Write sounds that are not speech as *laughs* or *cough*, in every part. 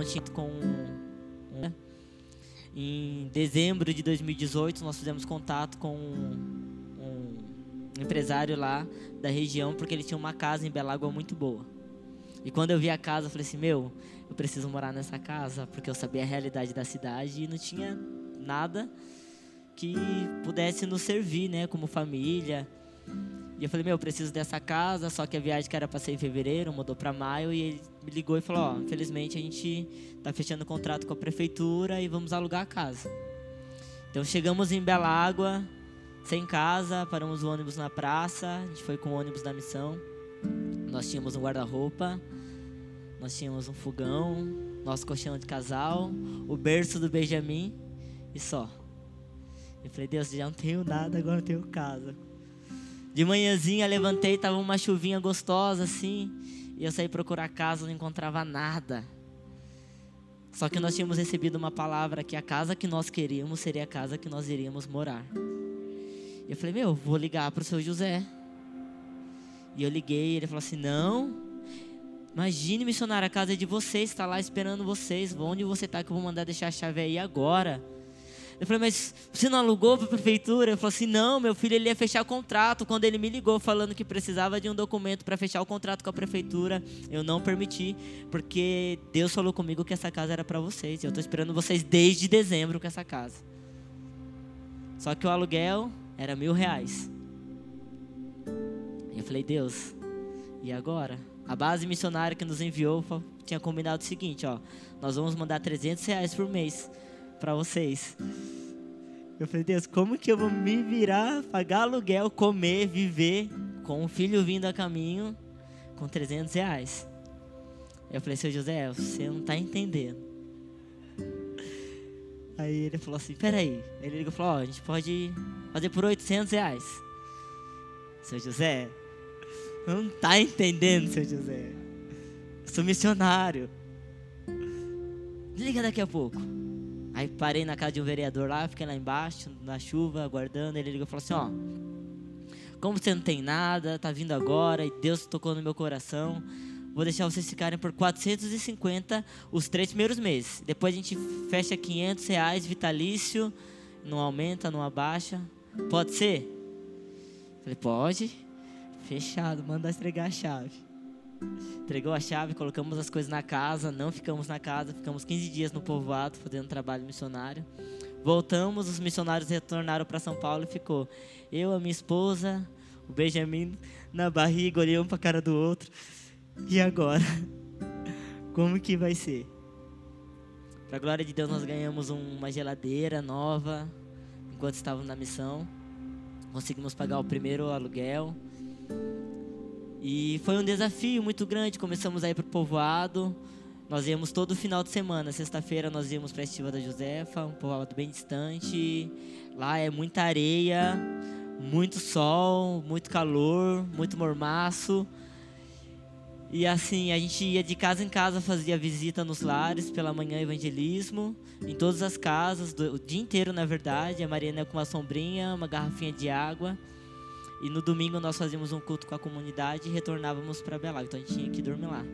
não tinha com um, em dezembro de 2018 nós fizemos contato com um, um empresário lá da região porque ele tinha uma casa em Belágua muito boa. E quando eu vi a casa, eu falei assim: "Meu, eu preciso morar nessa casa", porque eu sabia a realidade da cidade e não tinha nada que pudesse nos servir, né, como família. E eu falei, meu, eu preciso dessa casa, só que a viagem que era para ser em fevereiro mudou para maio e ele me ligou e falou, ó, oh, infelizmente a gente tá fechando contrato com a prefeitura e vamos alugar a casa. Então chegamos em Belágua, sem casa, paramos o ônibus na praça, a gente foi com o ônibus da missão. Nós tínhamos um guarda-roupa, nós tínhamos um fogão, nosso colchão de casal, o berço do Benjamin e só. Eu falei, Deus, já não tenho nada, agora eu tenho casa. De manhãzinha levantei, tava uma chuvinha gostosa assim, e eu saí procurar casa, não encontrava nada. Só que nós tínhamos recebido uma palavra que a casa que nós queríamos seria a casa que nós iríamos morar. E eu falei, meu, vou ligar para o seu José. E eu liguei, ele falou assim: não, imagine, missionário, a casa é de vocês, está lá esperando vocês. Onde você está que eu vou mandar deixar a chave aí agora? Eu falei, mas você não alugou para a prefeitura? Ele falou assim, não, meu filho ele ia fechar contrato. Quando ele me ligou falando que precisava de um documento para fechar o contrato com a prefeitura, eu não permiti, porque Deus falou comigo que essa casa era para vocês. Eu estou esperando vocês desde dezembro com essa casa. Só que o aluguel era mil reais. Eu falei, Deus, e agora? A base missionária que nos enviou tinha combinado o seguinte, ó, nós vamos mandar 300 reais por mês para vocês. Eu falei, Deus, como que eu vou me virar, pagar aluguel, comer, viver com um filho vindo a caminho com 300 reais? Eu falei, seu José, você não está entendendo. Aí ele falou assim, peraí. Ele ligou e falou, ó, a gente pode fazer por 800 reais. Seu José, não está entendendo, seu José. Eu sou missionário. Liga daqui a pouco. Aí parei na casa de um vereador lá, fiquei lá embaixo, na chuva, aguardando. Ele ligou e falou assim: Ó, como você não tem nada, tá vindo agora e Deus tocou no meu coração, vou deixar vocês ficarem por 450 os três primeiros meses. Depois a gente fecha 500 reais vitalício, não aumenta, não abaixa. Pode ser? Falei: Pode. Fechado, manda entregar a chave entregou a chave, colocamos as coisas na casa, não ficamos na casa, ficamos 15 dias no povoado fazendo trabalho missionário. Voltamos, os missionários retornaram para São Paulo e ficou eu, a minha esposa, o Benjamin na barriga, olhando um para a cara do outro. E agora? *laughs* Como que vai ser? Para a glória de Deus, nós ganhamos uma geladeira nova enquanto estávamos na missão. Conseguimos pagar o primeiro aluguel. E foi um desafio muito grande. Começamos a ir para o povoado. Nós íamos todo final de semana. Sexta-feira nós íamos para a Estiva da Josefa, um povoado bem distante. Lá é muita areia, muito sol, muito calor, muito mormaço. E assim, a gente ia de casa em casa, fazia visita nos lares, pela manhã evangelismo, em todas as casas, do, o dia inteiro na verdade. A Mariana com uma sombrinha, uma garrafinha de água. E no domingo nós fazíamos um culto com a comunidade e retornávamos para Belá. Então a gente tinha que dormir lá.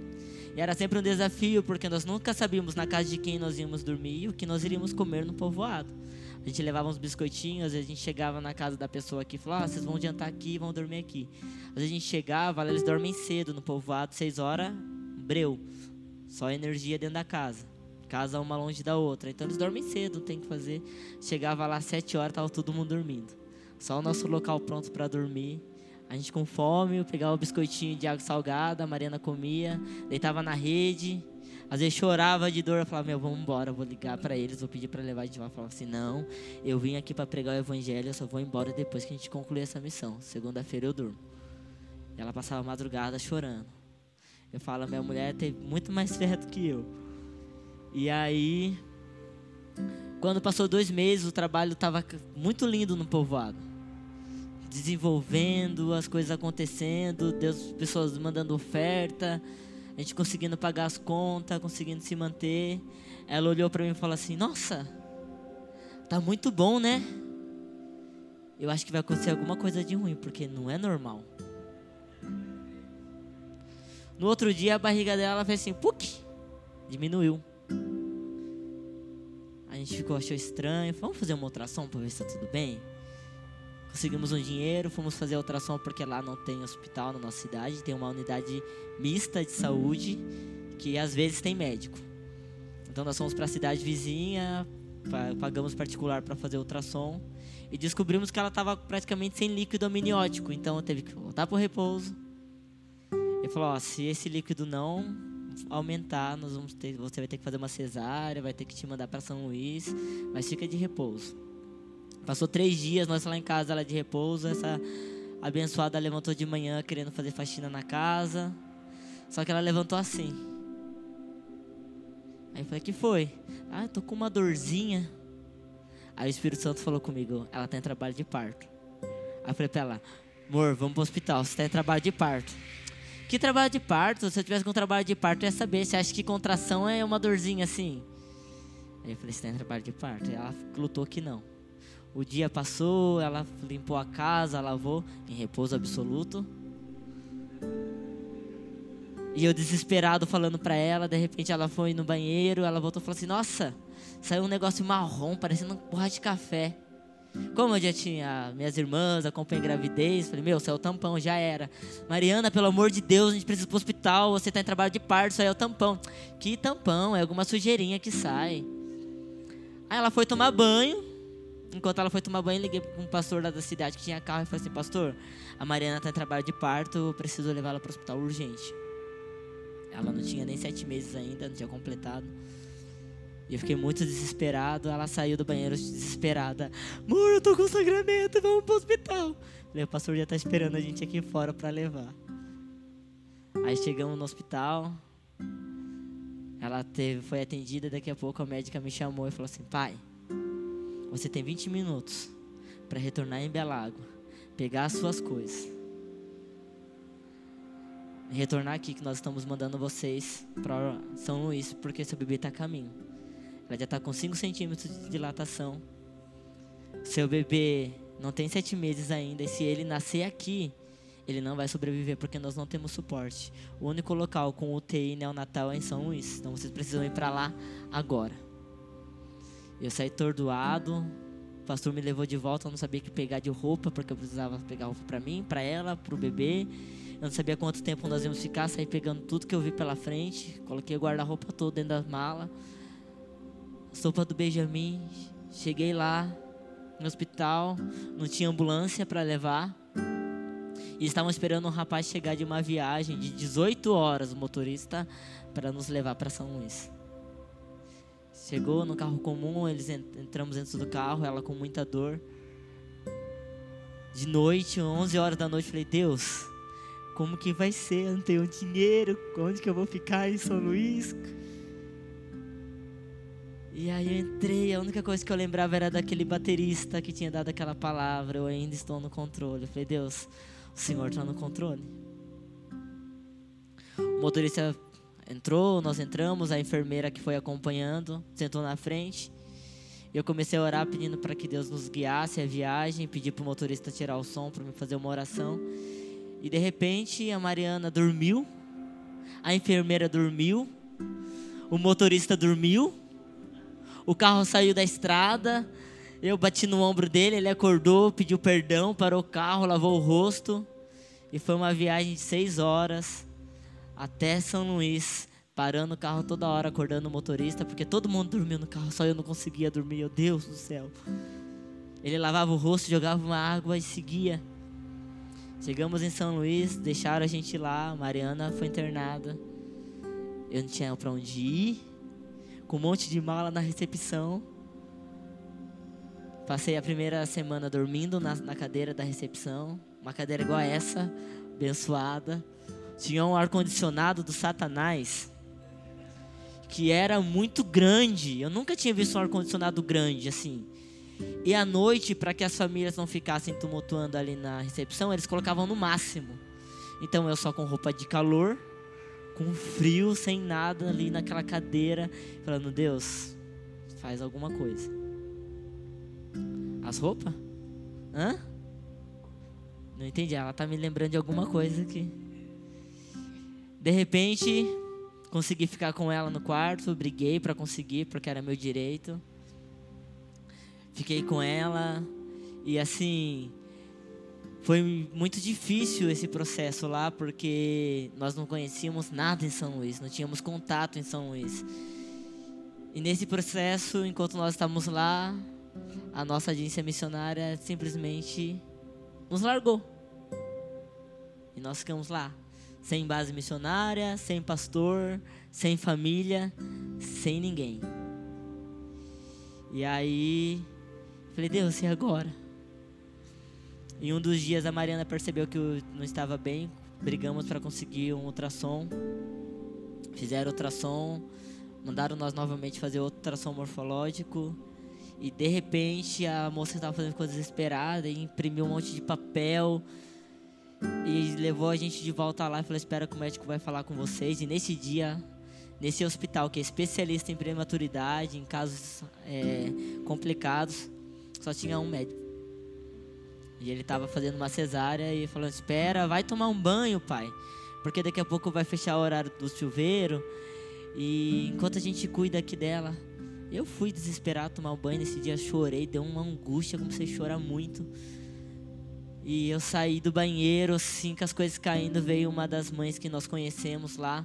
E era sempre um desafio, porque nós nunca sabíamos na casa de quem nós íamos dormir e o que nós iríamos comer no povoado. A gente levava uns biscoitinhos, a gente chegava na casa da pessoa aqui e falava: ah, vocês vão jantar aqui e vão dormir aqui. Às vezes a gente chegava, eles dormem cedo no povoado, seis horas, breu. Só energia dentro da casa. Casa uma longe da outra. Então eles dormem cedo, tem que fazer. Chegava lá sete horas, tava todo mundo dormindo. Só o nosso local pronto para dormir. A gente com fome, eu pegava o biscoitinho de água salgada, a Mariana comia, deitava na rede. Às vezes chorava de dor, eu falava, meu, vamos embora, vou ligar para eles, vou pedir para levar a gente lá. Falava assim, não, eu vim aqui para pregar o evangelho, eu só vou embora depois que a gente concluir essa missão. Segunda-feira eu durmo. E ela passava a madrugada chorando. Eu falo, minha mulher teve muito mais fé do que eu. E aí, quando passou dois meses, o trabalho estava muito lindo no povoado desenvolvendo, as coisas acontecendo, Deus, pessoas mandando oferta, a gente conseguindo pagar as contas, conseguindo se manter. Ela olhou para mim e falou assim: Nossa, tá muito bom, né? Eu acho que vai acontecer alguma coisa de ruim, porque não é normal. No outro dia a barriga dela fez assim, puk, diminuiu. gente ficou, achou estranho. Vamos fazer uma ultrassom para ver se tá tudo bem? Conseguimos um dinheiro, fomos fazer ultrassom porque lá não tem hospital na nossa cidade, tem uma unidade mista de saúde que às vezes tem médico. Então nós fomos para a cidade vizinha, pagamos particular para fazer ultrassom e descobrimos que ela estava praticamente sem líquido amniótico, então teve que voltar para o repouso. Ele falou: se esse líquido não aumentar, nós vamos ter, você vai ter que fazer uma cesárea, vai ter que te mandar para São Luís, mas fica de repouso. Passou três dias, nós lá em casa, ela de repouso, essa abençoada levantou de manhã querendo fazer faxina na casa, só que ela levantou assim. Aí eu falei, que foi? Ah, eu tô com uma dorzinha. Aí o Espírito Santo falou comigo, ela tá em trabalho de parto. Aí eu falei pra ela, amor, vamos pro hospital, você tá em trabalho de parto. Que trabalho de parto? Se eu tivesse com trabalho de parto, eu ia saber. Você acha que contração é uma dorzinha assim? Aí eu falei, você tá em trabalho de parto? E ela lutou que não. O dia passou, ela limpou a casa, lavou, em repouso absoluto. E eu desesperado falando para ela, de repente ela foi no banheiro, ela voltou e falou assim: Nossa, saiu um negócio marrom, parecendo um porra de café. Como eu já tinha minhas irmãs, acompanhei gravidez, falei: Meu, saiu o tampão, já era. Mariana, pelo amor de Deus, a gente precisa ir pro hospital, você tá em trabalho de parto, saiu o tampão. Que tampão? É alguma sujeirinha que sai. Aí ela foi tomar banho. Enquanto ela foi tomar banho, liguei para um pastor lá da cidade que tinha carro e falei assim: Pastor, a Mariana está em trabalho de parto, preciso levá-la para o hospital urgente. Ela não tinha nem sete meses ainda, não tinha completado. E eu fiquei muito desesperado. Ela saiu do banheiro desesperada. Amor, eu tô com sangramento, vamos pro hospital. Falei, o pastor já tá esperando a gente aqui fora para levar. Aí chegamos no hospital. Ela teve, foi atendida. Daqui a pouco a médica me chamou e falou assim: Pai, você tem 20 minutos para retornar em Belágua, pegar as suas coisas retornar aqui que nós estamos mandando vocês para São Luís, porque seu bebê está a caminho. Ela já está com 5 centímetros de dilatação. Seu bebê não tem 7 meses ainda, e se ele nascer aqui, ele não vai sobreviver porque nós não temos suporte. O único local com UTI neonatal é em São Luís, então vocês precisam ir para lá agora. Eu saí tordoado, o pastor me levou de volta, eu não sabia que pegar de roupa, porque eu precisava pegar roupa para mim, para ela, para o bebê. Eu não sabia quanto tempo nós íamos ficar, saí pegando tudo que eu vi pela frente, coloquei o guarda-roupa todo dentro da mala. Sopa do Benjamin, cheguei lá no hospital, não tinha ambulância para levar. E estavam esperando um rapaz chegar de uma viagem de 18 horas, o motorista, para nos levar para São Luís. Chegou no carro comum, eles entramos dentro do carro, ela com muita dor. De noite, 11 horas da noite, falei: Deus, como que vai ser? Eu não tenho dinheiro, onde que eu vou ficar em São Luís? E aí eu entrei, a única coisa que eu lembrava era daquele baterista que tinha dado aquela palavra, eu ainda estou no controle. Eu falei, Deus, o Senhor está no controle. O motorista entrou, nós entramos, a enfermeira que foi acompanhando sentou na frente. Eu comecei a orar pedindo para que Deus nos guiasse a viagem, pedi para o motorista tirar o som para me fazer uma oração. E de repente a Mariana dormiu, a enfermeira dormiu, o motorista dormiu, o carro saiu da estrada, eu bati no ombro dele, ele acordou, pediu perdão, parou o carro, lavou o rosto. E foi uma viagem de seis horas até São Luís, parando o carro toda hora, acordando o motorista, porque todo mundo dormiu no carro, só eu não conseguia dormir, meu Deus do céu. Ele lavava o rosto, jogava uma água e seguia. Chegamos em São Luís, deixaram a gente lá, Mariana foi internada. Eu não tinha para onde ir, com um monte de mala na recepção. Passei a primeira semana dormindo na, na cadeira da recepção, uma cadeira igual a essa, abençoada. Tinha um ar-condicionado do Satanás, que era muito grande. Eu nunca tinha visto um ar-condicionado grande assim. E à noite, para que as famílias não ficassem tumultuando ali na recepção, eles colocavam no máximo. Então eu só com roupa de calor, com frio, sem nada ali naquela cadeira, falando: Deus, faz alguma coisa. As roupas? Hã? Não entendi. Ela tá me lembrando de alguma coisa aqui. De repente, consegui ficar com ela no quarto, briguei para conseguir, porque era meu direito. Fiquei com ela e assim foi muito difícil esse processo lá porque nós não conhecíamos nada em São Luís, não tínhamos contato em São Luís. E nesse processo, enquanto nós estávamos lá, a nossa agência missionária simplesmente nos largou. E nós ficamos lá, sem base missionária, sem pastor, sem família, sem ninguém. E aí, falei, Deus, e agora? Em um dos dias a Mariana percebeu que eu não estava bem, brigamos para conseguir um ultrassom. Fizeram ultrassom, mandaram nós novamente fazer outro ultrassom morfológico. E de repente a moça estava fazendo coisa desesperada e imprimiu um monte de papel e levou a gente de volta lá e falou: Espera que o médico vai falar com vocês. E nesse dia nesse hospital que é especialista em prematuridade, em casos é, complicados, só tinha um médico. E ele estava fazendo uma cesárea e falando: Espera, vai tomar um banho, pai, porque daqui a pouco vai fechar o horário do chuveiro. E enquanto a gente cuida aqui dela, eu fui desesperado tomar um banho. Nesse dia chorei, deu uma angústia, comecei a chorar muito. E eu saí do banheiro, assim, com as coisas caindo, veio uma das mães que nós conhecemos lá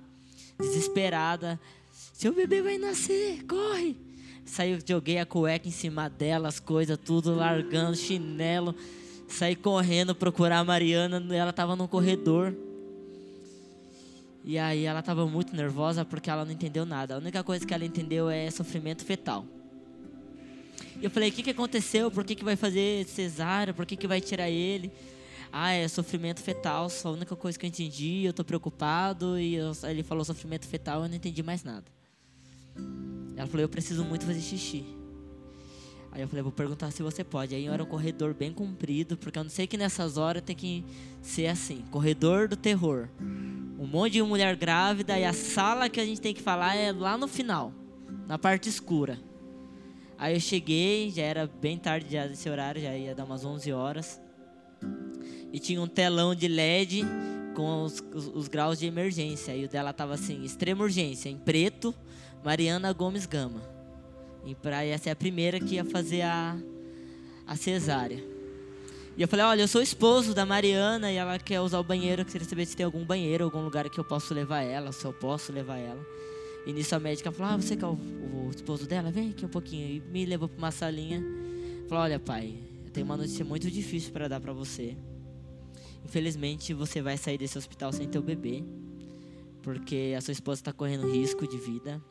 desesperada. Seu bebê vai nascer, corre! Saí, joguei a cueca em cima dela, as coisas, tudo largando, chinelo. Saí correndo procurar a Mariana, ela estava no corredor. E aí ela estava muito nervosa porque ela não entendeu nada. A única coisa que ela entendeu é sofrimento fetal. E eu falei, o que, que aconteceu? Por que, que vai fazer cesárea? Por que, que vai tirar ele? ah, é sofrimento fetal, só a única coisa que eu entendi, eu tô preocupado, e eu, ele falou sofrimento fetal, eu não entendi mais nada. Ela falou, eu preciso muito fazer xixi. Aí eu falei, vou perguntar se você pode. Aí era um corredor bem comprido, porque eu não sei que nessas horas tem que ser assim, corredor do terror. Um monte de mulher grávida e a sala que a gente tem que falar é lá no final, na parte escura. Aí eu cheguei, já era bem tarde já desse horário, já ia dar umas 11 horas e tinha um telão de LED com os, os, os graus de emergência. E o dela tava assim, extrema urgência, em preto, Mariana Gomes Gama. E pra, essa é a primeira que ia fazer a, a cesárea. E eu falei, olha, eu sou esposo da Mariana e ela quer usar o banheiro, queria saber se tem algum banheiro, algum lugar que eu posso levar ela, se eu posso levar ela. E nisso a médica falou, ah, você que o, o esposo dela? Vem aqui um pouquinho. E me levou para uma salinha. Falou, olha pai, eu tenho uma notícia muito difícil para dar para você. Infelizmente, você vai sair desse hospital sem teu bebê, porque a sua esposa está correndo risco de vida.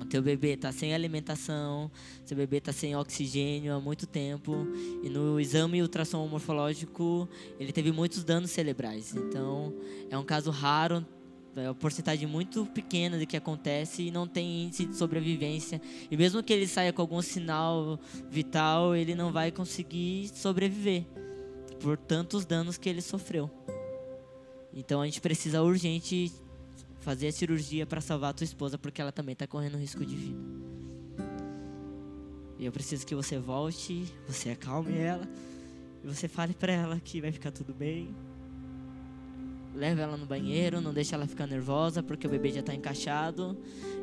O teu bebê está sem alimentação, seu bebê está sem oxigênio há muito tempo e no exame ultrassom morfológico ele teve muitos danos cerebrais. Então é um caso raro, é uma porcentagem muito pequena de que acontece e não tem índice de sobrevivência. E mesmo que ele saia com algum sinal vital, ele não vai conseguir sobreviver por tantos danos que ele sofreu. Então a gente precisa urgente fazer a cirurgia para salvar a tua esposa porque ela também está correndo risco de vida. E eu preciso que você volte, você acalme ela e você fale para ela que vai ficar tudo bem. Leve ela no banheiro, não deixe ela ficar nervosa porque o bebê já está encaixado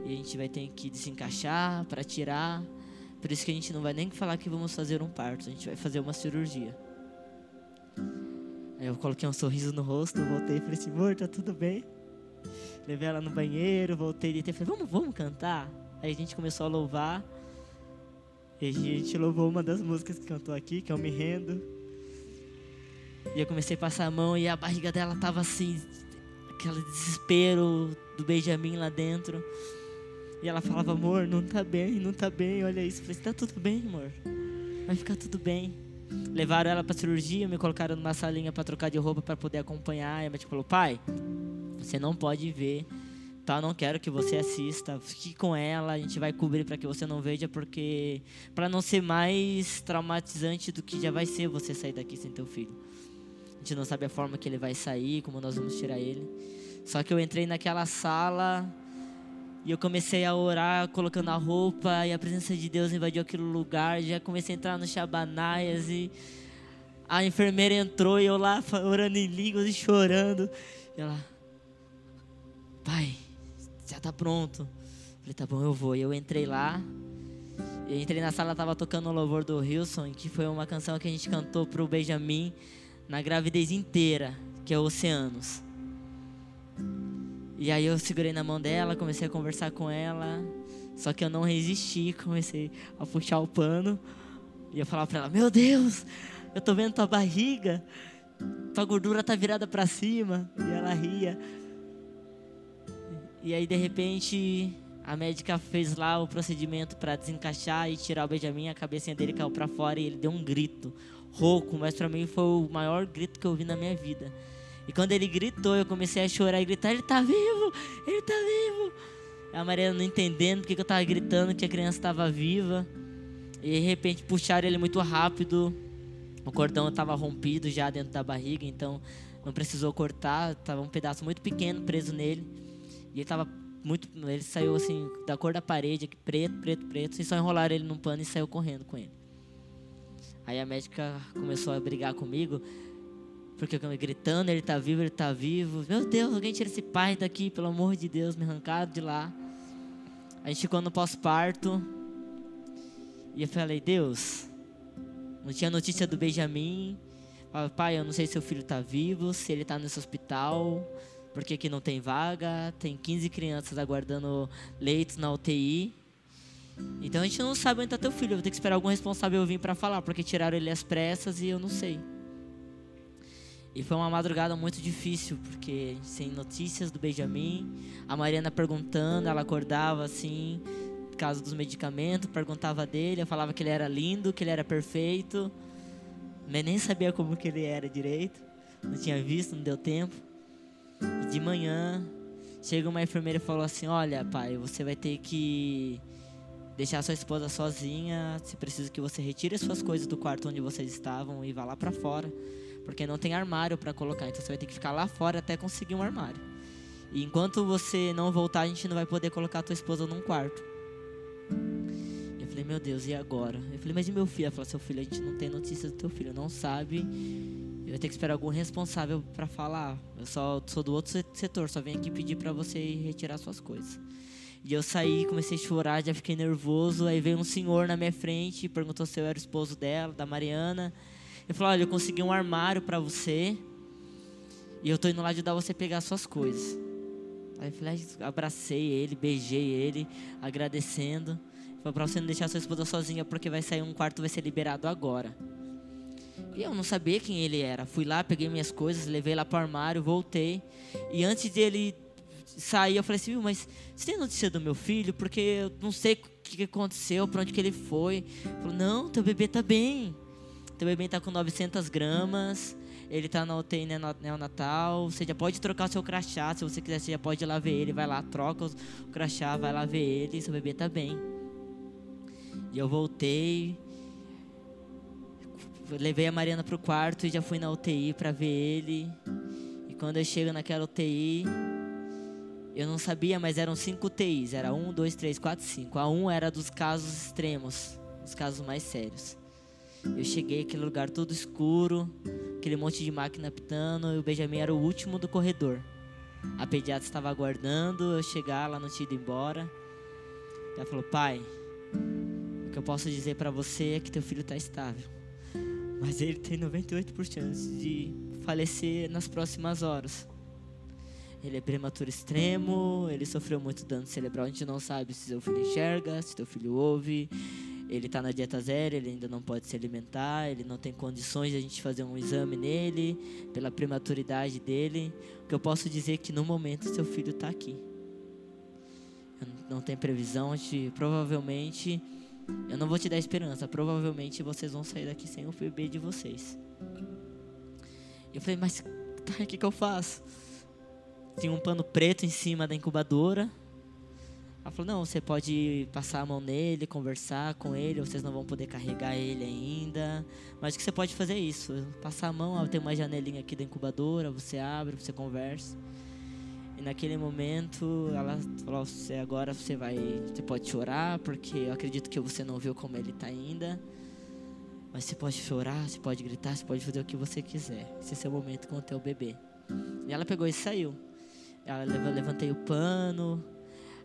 e a gente vai ter que desencaixar para tirar. Por isso que a gente não vai nem falar que vamos fazer um parto, a gente vai fazer uma cirurgia. Aí eu coloquei um sorriso no rosto, voltei e falei assim, amor, tá tudo bem? Levei ela no banheiro, voltei e falei, vamos, vamos cantar? Aí a gente começou a louvar. E a gente louvou uma das músicas que cantou aqui, que é Eu Me Rendo. E eu comecei a passar a mão e a barriga dela tava assim, aquele desespero do Benjamin lá dentro. E ela falava, amor, não tá bem, não tá bem, olha isso. Eu falei, tá tudo bem, amor. Vai ficar tudo bem. Levaram ela para cirurgia, me colocaram numa salinha para trocar de roupa para poder acompanhar. E a médica falou: "Pai, você não pode ver, tá? Não quero que você assista. Fique com ela, a gente vai cobrir para que você não veja porque para não ser mais traumatizante do que já vai ser você sair daqui sem teu filho. A gente não sabe a forma que ele vai sair, como nós vamos tirar ele. Só que eu entrei naquela sala e eu comecei a orar, colocando a roupa, e a presença de Deus invadiu aquele lugar. Já comecei a entrar no Shabanaias e a enfermeira entrou e eu lá orando em línguas e chorando. E ela, pai, já tá pronto. Eu falei, tá bom, eu vou. E eu entrei lá E entrei na sala, tava tocando o louvor do Wilson, que foi uma canção que a gente cantou pro Benjamin na gravidez inteira, que é Oceanos. E aí eu segurei na mão dela, comecei a conversar com ela, só que eu não resisti, *laughs* comecei a puxar o pano e eu falava para ela: "Meu Deus, eu tô vendo tua barriga, tua gordura tá virada para cima". E ela ria. E aí de repente a médica fez lá o procedimento para desencaixar e tirar o Benjamin, a cabecinha dele caiu para fora e ele deu um grito rouco, mas para mim foi o maior grito que eu ouvi na minha vida. E quando ele gritou, eu comecei a chorar e gritar: Ele está vivo! Ele está vivo! A Maria não entendendo porque eu estava gritando que a criança estava viva. E de repente puxaram ele muito rápido. O cordão estava rompido já dentro da barriga, então não precisou cortar. Estava um pedaço muito pequeno preso nele. E ele estava muito. Ele saiu assim, da cor da parede, preto, preto, preto. E só enrolaram ele num pano e saiu correndo com ele. Aí a médica começou a brigar comigo, porque eu me gritando, ele está vivo, ele está vivo. Meu Deus, alguém tira esse pai daqui, pelo amor de Deus, me arrancaram de lá. A gente ficou no pós-parto. E eu falei, Deus, não tinha notícia do Benjamin. Falei, pai, eu não sei se o filho está vivo, se ele está nesse hospital, porque aqui não tem vaga. Tem 15 crianças aguardando leitos na UTI. Então a gente não sabe onde está teu filho. Eu vou ter que esperar algum responsável vir para falar, porque tiraram ele às pressas e eu não sei. E foi uma madrugada muito difícil, porque sem notícias do Benjamin, a Mariana perguntando, ela acordava assim, por causa dos medicamentos, perguntava dele, eu falava que ele era lindo, que ele era perfeito, mas nem sabia como que ele era direito, não tinha visto, não deu tempo. E de manhã, chega uma enfermeira e falou assim: Olha, pai, você vai ter que deixar sua esposa sozinha, se precisa que você retire suas coisas do quarto onde vocês estavam e vá lá para fora, porque não tem armário para colocar, então você vai ter que ficar lá fora até conseguir um armário. E enquanto você não voltar, a gente não vai poder colocar a tua esposa num quarto. Eu falei, meu Deus, e agora? Eu falei, mas e meu filho? Ela falou, seu filho, a gente não tem notícias do teu filho, não sabe. Eu vou ter que esperar algum responsável para falar. Eu só sou do outro setor, só vim aqui pedir para você retirar suas coisas. E eu saí, comecei a chorar, já fiquei nervoso. Aí veio um senhor na minha frente, perguntou se eu era o esposo dela, da Mariana. Ele falou: Olha, eu consegui um armário para você. E eu tô indo lá ajudar você a pegar suas coisas. Aí eu falei, abracei ele, beijei ele, agradecendo. Falei pra você não deixar sua esposa sozinha, porque vai sair um quarto, vai ser liberado agora. E eu não sabia quem ele era. Fui lá, peguei minhas coisas, levei lá pro armário, voltei. E antes dele saí, eu falei assim, mas você tem notícia do meu filho? Porque eu não sei o que aconteceu, para onde que ele foi. Falou, não, teu bebê tá bem. Teu bebê tá com 900 gramas, ele tá na UTI neonatal, você já pode trocar o seu crachá, se você quiser, você já pode ir lá ver ele, vai lá, troca o crachá, vai lá ver ele, seu bebê tá bem. E eu voltei, levei a Mariana pro quarto e já fui na UTI para ver ele. E quando eu chego naquela UTI, eu não sabia, mas eram cinco UTIs. Era um, dois, três, quatro, cinco. A um era dos casos extremos, os casos mais sérios. Eu cheguei aquele lugar todo escuro, aquele monte de máquina pitando, e o Benjamin era o último do corredor. A pediatra estava aguardando eu chegar, ela não tinha ido embora. Ela falou: Pai, o que eu posso dizer para você é que teu filho está estável, mas ele tem 98% de falecer nas próximas horas. Ele é prematuro extremo, ele sofreu muito dano cerebral. A gente não sabe se seu filho enxerga, se seu filho ouve. Ele está na dieta zero, ele ainda não pode se alimentar, ele não tem condições de a gente fazer um exame nele, pela prematuridade dele. O que eu posso dizer é que no momento seu filho está aqui. Não tem previsão, de, provavelmente, eu não vou te dar esperança, provavelmente vocês vão sair daqui sem o bebê de vocês. Eu falei, mas tá, o que, que eu faço? Tinha um pano preto em cima da incubadora. Ela falou: Não, você pode passar a mão nele, conversar com ele, vocês não vão poder carregar ele ainda. Mas que você pode fazer é isso: passar a mão, tem uma janelinha aqui da incubadora, você abre, você conversa. E naquele momento ela falou: você agora você vai, você pode chorar porque eu acredito que você não viu como ele está ainda. Mas você pode chorar, você pode gritar, você pode fazer o que você quiser. Esse é seu momento com o teu bebê. E ela pegou e saiu. Eu levantei o pano,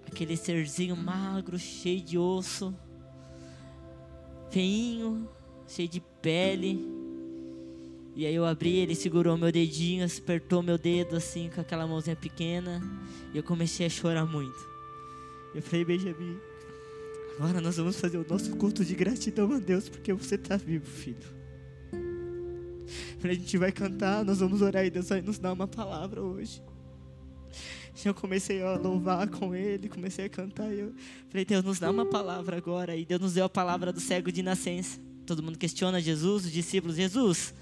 aquele serzinho magro, cheio de osso. feinho, cheio de pele. E aí eu abri, ele segurou meu dedinho, apertou meu dedo assim com aquela mãozinha pequena. E eu comecei a chorar muito. Eu falei, Benjamin, agora nós vamos fazer o nosso culto de gratidão a Deus porque você está vivo, filho. A gente vai cantar, nós vamos orar e Deus vai nos dar uma palavra hoje. *laughs* Eu comecei a louvar com ele, comecei a cantar. E eu falei, Deus, nos dá uma palavra agora. E Deus nos deu a palavra do cego de nascença. Todo mundo questiona Jesus, os discípulos: Jesus,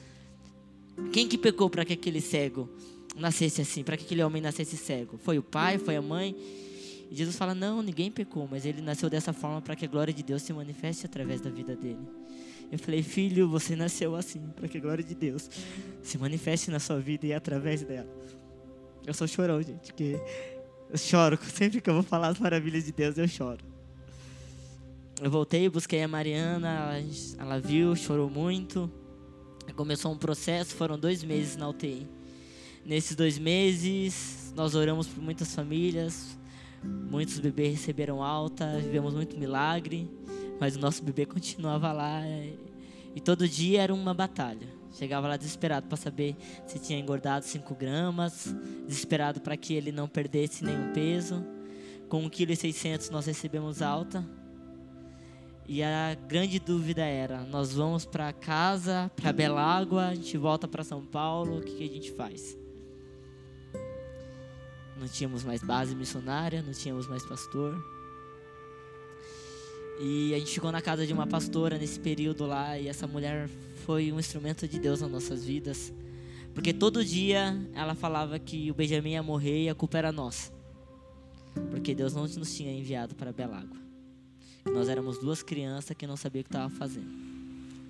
quem que pecou para que aquele cego nascesse assim? Para que aquele homem nascesse cego? Foi o pai? Foi a mãe? E Jesus fala: Não, ninguém pecou, mas ele nasceu dessa forma para que a glória de Deus se manifeste através da vida dele. Eu falei, filho, você nasceu assim, para que a glória de Deus se manifeste na sua vida e através dela. Eu sou chorão, gente, porque eu choro. *laughs* Sempre que eu vou falar as maravilhas de Deus, eu choro. Eu voltei, busquei a Mariana, ela viu, chorou muito. Começou um processo, foram dois meses na UTI. Nesses dois meses, nós oramos por muitas famílias, muitos bebês receberam alta, vivemos muito milagre. Mas o nosso bebê continuava lá e todo dia era uma batalha. Chegava lá desesperado para saber se tinha engordado 5 gramas, desesperado para que ele não perdesse nenhum peso. Com 1,6 kg nós recebemos alta. E a grande dúvida era: nós vamos para casa, para Belágua, a gente volta para São Paulo, o que, que a gente faz? Não tínhamos mais base missionária, não tínhamos mais pastor. E a gente ficou na casa de uma pastora nesse período lá e essa mulher foi um instrumento de Deus nas nossas vidas. Porque todo dia ela falava que o Benjamin ia morrer e a culpa era nossa. Porque Deus não nos tinha enviado para Belágua. Nós éramos duas crianças que não sabiam o que estava fazendo.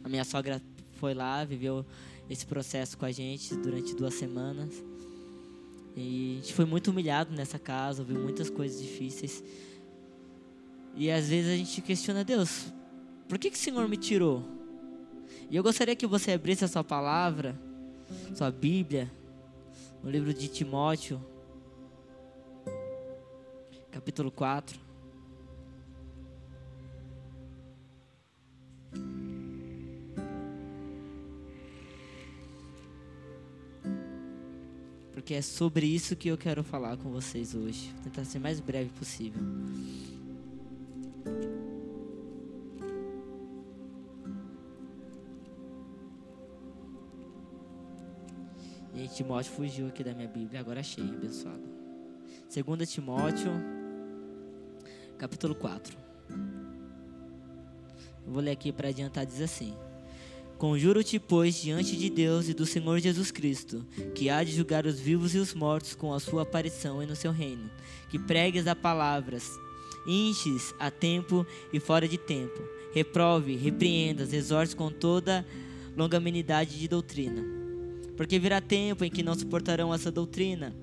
A minha sogra foi lá, viveu esse processo com a gente durante duas semanas. E a gente foi muito humilhado nessa casa, ouviu muitas coisas difíceis. E às vezes a gente questiona Deus, por que, que o Senhor me tirou? E eu gostaria que você abrisse a sua palavra, sua Bíblia, no livro de Timóteo, capítulo 4. Porque é sobre isso que eu quero falar com vocês hoje. Vou tentar ser mais breve possível. E Timóteo fugiu aqui da minha Bíblia, agora achei, abençoado. 2 Timóteo, capítulo 4. Eu vou ler aqui para adiantar, diz assim: Conjuro-te, pois, diante de Deus e do Senhor Jesus Cristo, que há de julgar os vivos e os mortos com a sua aparição e no seu reino, que pregues a palavras Inches a tempo e fora de tempo. Reprove, repreendas, exorte com toda longanimidade de doutrina. Porque virá tempo em que não suportarão essa doutrina,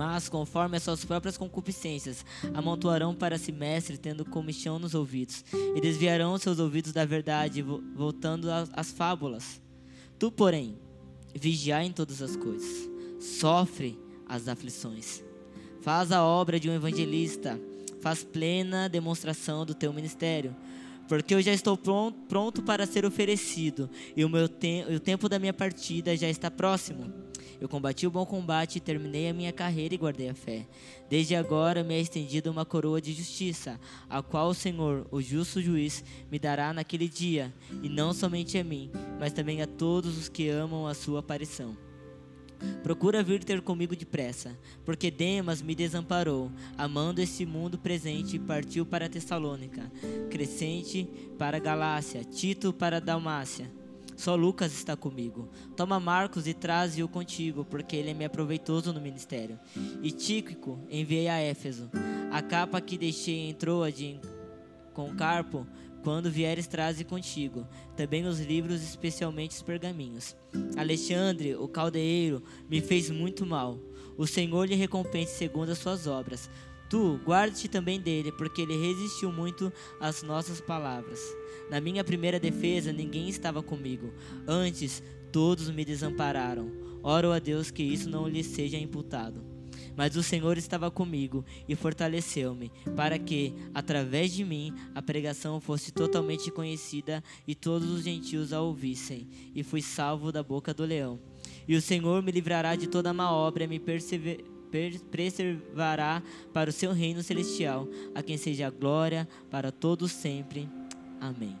mas, conforme as suas próprias concupiscências, amontoarão para si mestre, tendo comichão nos ouvidos, e desviarão seus ouvidos da verdade, voltando às fábulas. Tu, porém, vigiai em todas as coisas, sofre as aflições, faz a obra de um evangelista, faz plena demonstração do teu ministério. Porque eu já estou pronto, para ser oferecido, e o, meu te o tempo da minha partida já está próximo. Eu combati o bom combate, terminei a minha carreira e guardei a fé. Desde agora me é estendida uma coroa de justiça, a qual o Senhor, o justo juiz, me dará naquele dia, e não somente a mim, mas também a todos os que amam a sua aparição. Procura vir ter comigo depressa, porque Demas me desamparou, amando esse mundo presente, e partiu para Tessalônica, Crescente para Galácia, Tito para Dalmácia. Só Lucas está comigo. Toma Marcos e traze-o contigo, porque ele é me aproveitoso no ministério. E Tíquico enviei a Éfeso. A capa que deixei em Troade com Carpo quando vieres, traze contigo também os livros, especialmente os pergaminhos. Alexandre, o caldeiro, me fez muito mal. O Senhor lhe recompense segundo as suas obras. Tu, guarde-te também dele, porque ele resistiu muito às nossas palavras. Na minha primeira defesa, ninguém estava comigo. Antes, todos me desampararam. Oro a Deus que isso não lhe seja imputado. Mas o Senhor estava comigo e fortaleceu-me, para que, através de mim, a pregação fosse totalmente conhecida e todos os gentios a ouvissem. E fui salvo da boca do leão. E o Senhor me livrará de toda má obra e me preservará para o seu reino celestial, a quem seja a glória para todos sempre. Amém.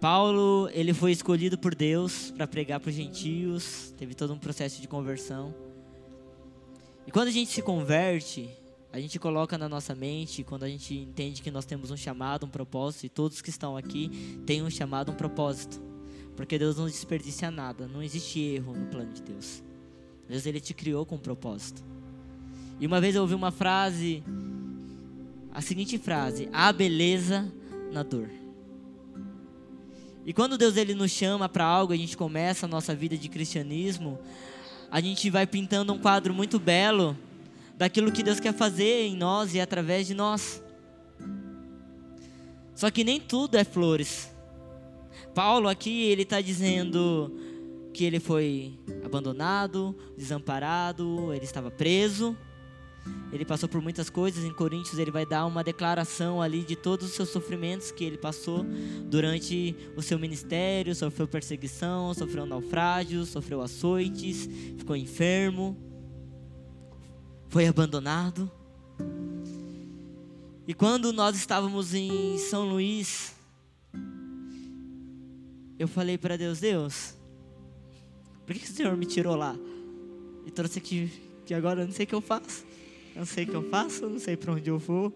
Paulo, ele foi escolhido por Deus para pregar para os gentios, teve todo um processo de conversão. E quando a gente se converte, a gente coloca na nossa mente, quando a gente entende que nós temos um chamado, um propósito, e todos que estão aqui têm um chamado, um propósito. Porque Deus não desperdiça nada, não existe erro no plano de Deus. Deus ele te criou com um propósito. E uma vez eu ouvi uma frase, a seguinte frase: há beleza na dor. E quando Deus ele nos chama para algo, a gente começa a nossa vida de cristianismo, a gente vai pintando um quadro muito belo daquilo que Deus quer fazer em nós e através de nós. Só que nem tudo é flores. Paulo aqui ele está dizendo que ele foi abandonado, desamparado, ele estava preso. Ele passou por muitas coisas. Em Coríntios, ele vai dar uma declaração ali de todos os seus sofrimentos que ele passou durante o seu ministério. Sofreu perseguição, sofreu naufrágios, sofreu açoites, ficou enfermo, foi abandonado. E quando nós estávamos em São Luís, eu falei para Deus: Deus, por que o Senhor me tirou lá e trouxe aqui? Que agora eu não sei o que eu faço. Eu não sei o que eu faço, não sei para onde eu vou.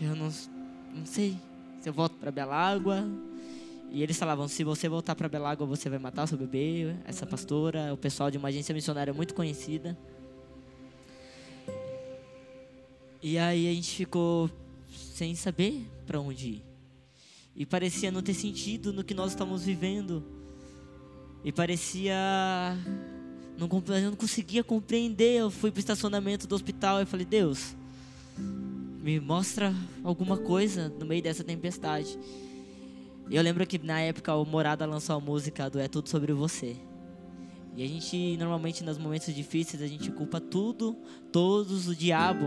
Eu não, não sei se eu volto para Belágua. E eles falavam: se você voltar para Belágua, você vai matar seu bebê. Essa pastora, o pessoal de uma agência missionária muito conhecida. E aí a gente ficou sem saber para onde ir. E parecia não ter sentido no que nós estávamos vivendo. E parecia não, eu não conseguia compreender. Eu fui para o estacionamento do hospital e falei: Deus, me mostra alguma coisa no meio dessa tempestade. E eu lembro que na época o Morada lançou a música do É Tudo Sobre Você. E a gente, normalmente, nos momentos difíceis, a gente culpa tudo, todos, o diabo.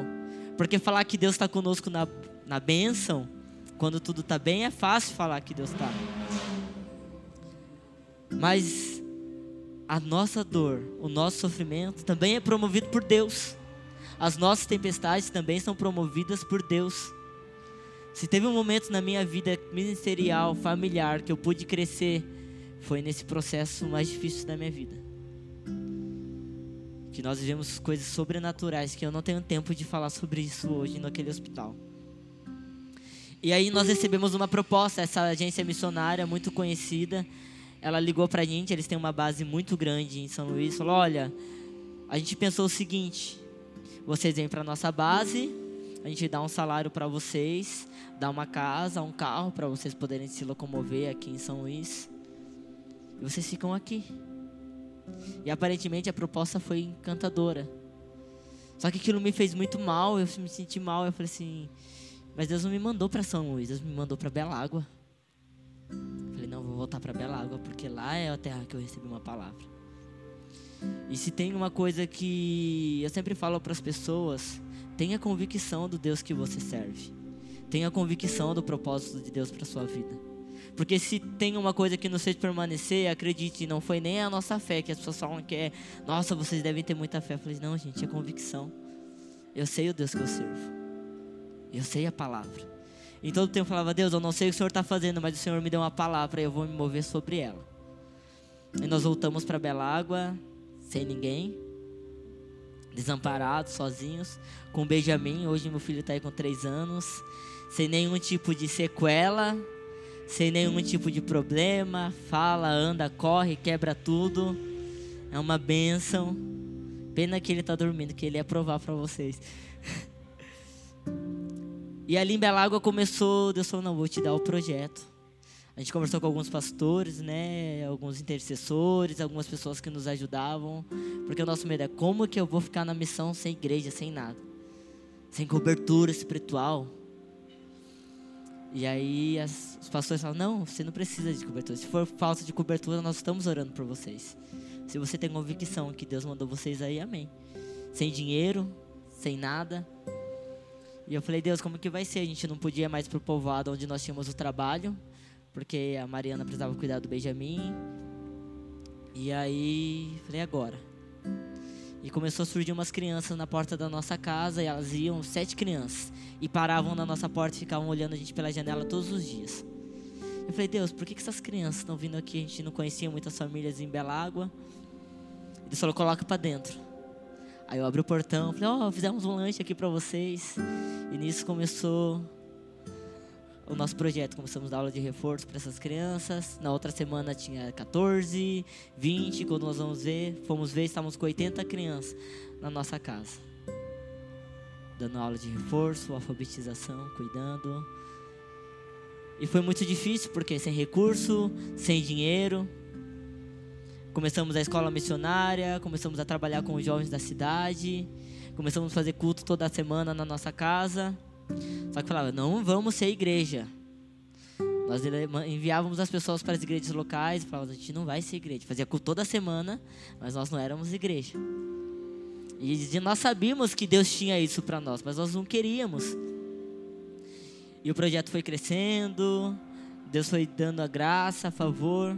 Porque falar que Deus está conosco na, na bênção, quando tudo está bem, é fácil falar que Deus está. Mas a nossa dor, o nosso sofrimento também é promovido por Deus. As nossas tempestades também são promovidas por Deus. Se teve um momento na minha vida ministerial, familiar, que eu pude crescer, foi nesse processo mais difícil da minha vida. Que nós vivemos coisas sobrenaturais que eu não tenho tempo de falar sobre isso hoje naquele hospital. E aí nós recebemos uma proposta, essa agência missionária muito conhecida, ela ligou pra gente, eles têm uma base muito grande em São Luís, falou: "Olha, a gente pensou o seguinte: vocês vêm para nossa base, a gente dá um salário para vocês, dá uma casa, um carro para vocês poderem se locomover aqui em São Luís. E vocês ficam aqui." E aparentemente a proposta foi encantadora. Só que aquilo me fez muito mal, eu me senti mal, eu falei assim: "Mas Deus não me mandou para São Luís, Deus me mandou para Belágua." Voltar para Belágua, porque lá é a terra que eu recebi uma palavra. E se tem uma coisa que eu sempre falo para as pessoas, tenha convicção do Deus que você serve. Tenha convicção do propósito de Deus para sua vida. Porque se tem uma coisa que não seja permanecer, acredite, não foi nem a nossa fé, que as pessoas falam que é, nossa, vocês devem ter muita fé. Eu falei, não, gente, é convicção. Eu sei o Deus que eu sirvo. Eu sei a palavra. E todo tempo falava, Deus, eu não sei o que o Senhor está fazendo, mas o Senhor me deu uma palavra e eu vou me mover sobre ela. E nós voltamos para Belágua, sem ninguém, desamparados, sozinhos, com Benjamin. Hoje meu filho está aí com três anos, sem nenhum tipo de sequela, sem nenhum tipo de problema. Fala, anda, corre, quebra tudo. É uma bênção. Pena que ele está dormindo, que ele ia provar para vocês. *laughs* E ali em Belágua começou, Deus falou, não, vou te dar o projeto. A gente conversou com alguns pastores, né, alguns intercessores, algumas pessoas que nos ajudavam, porque o nosso medo é como que eu vou ficar na missão sem igreja, sem nada, sem cobertura espiritual. E aí as, os pastores falam, não, você não precisa de cobertura. Se for falta de cobertura, nós estamos orando por vocês. Se você tem convicção que Deus mandou vocês aí, amém. Sem dinheiro, sem nada. E eu falei, Deus, como que vai ser? A gente não podia mais pro povoado onde nós tínhamos o trabalho, porque a Mariana precisava cuidar do Benjamin. E aí, falei, agora. E começou a surgir umas crianças na porta da nossa casa, e elas iam, sete crianças, e paravam na nossa porta e ficavam olhando a gente pela janela todos os dias. Eu falei, Deus, por que, que essas crianças estão vindo aqui? A gente não conhecia muitas famílias em Belágua. Ele falou, coloca para dentro. Aí eu abri o portão, falei, ó, oh, fizemos um lanche aqui para vocês. E nisso começou o nosso projeto. Começamos a dar aula de reforço para essas crianças. Na outra semana tinha 14, 20. Quando nós vamos ver, fomos ver, estávamos com 80 crianças na nossa casa. Dando aula de reforço, alfabetização, cuidando. E foi muito difícil porque sem recurso, sem dinheiro. Começamos a escola missionária, começamos a trabalhar com os jovens da cidade, começamos a fazer culto toda semana na nossa casa. Só que falava, não vamos ser igreja. Nós enviávamos as pessoas para as igrejas locais, falávamos, a gente não vai ser igreja. Fazia culto toda semana, mas nós não éramos igreja. E nós sabíamos que Deus tinha isso para nós, mas nós não queríamos. E o projeto foi crescendo, Deus foi dando a graça, a favor.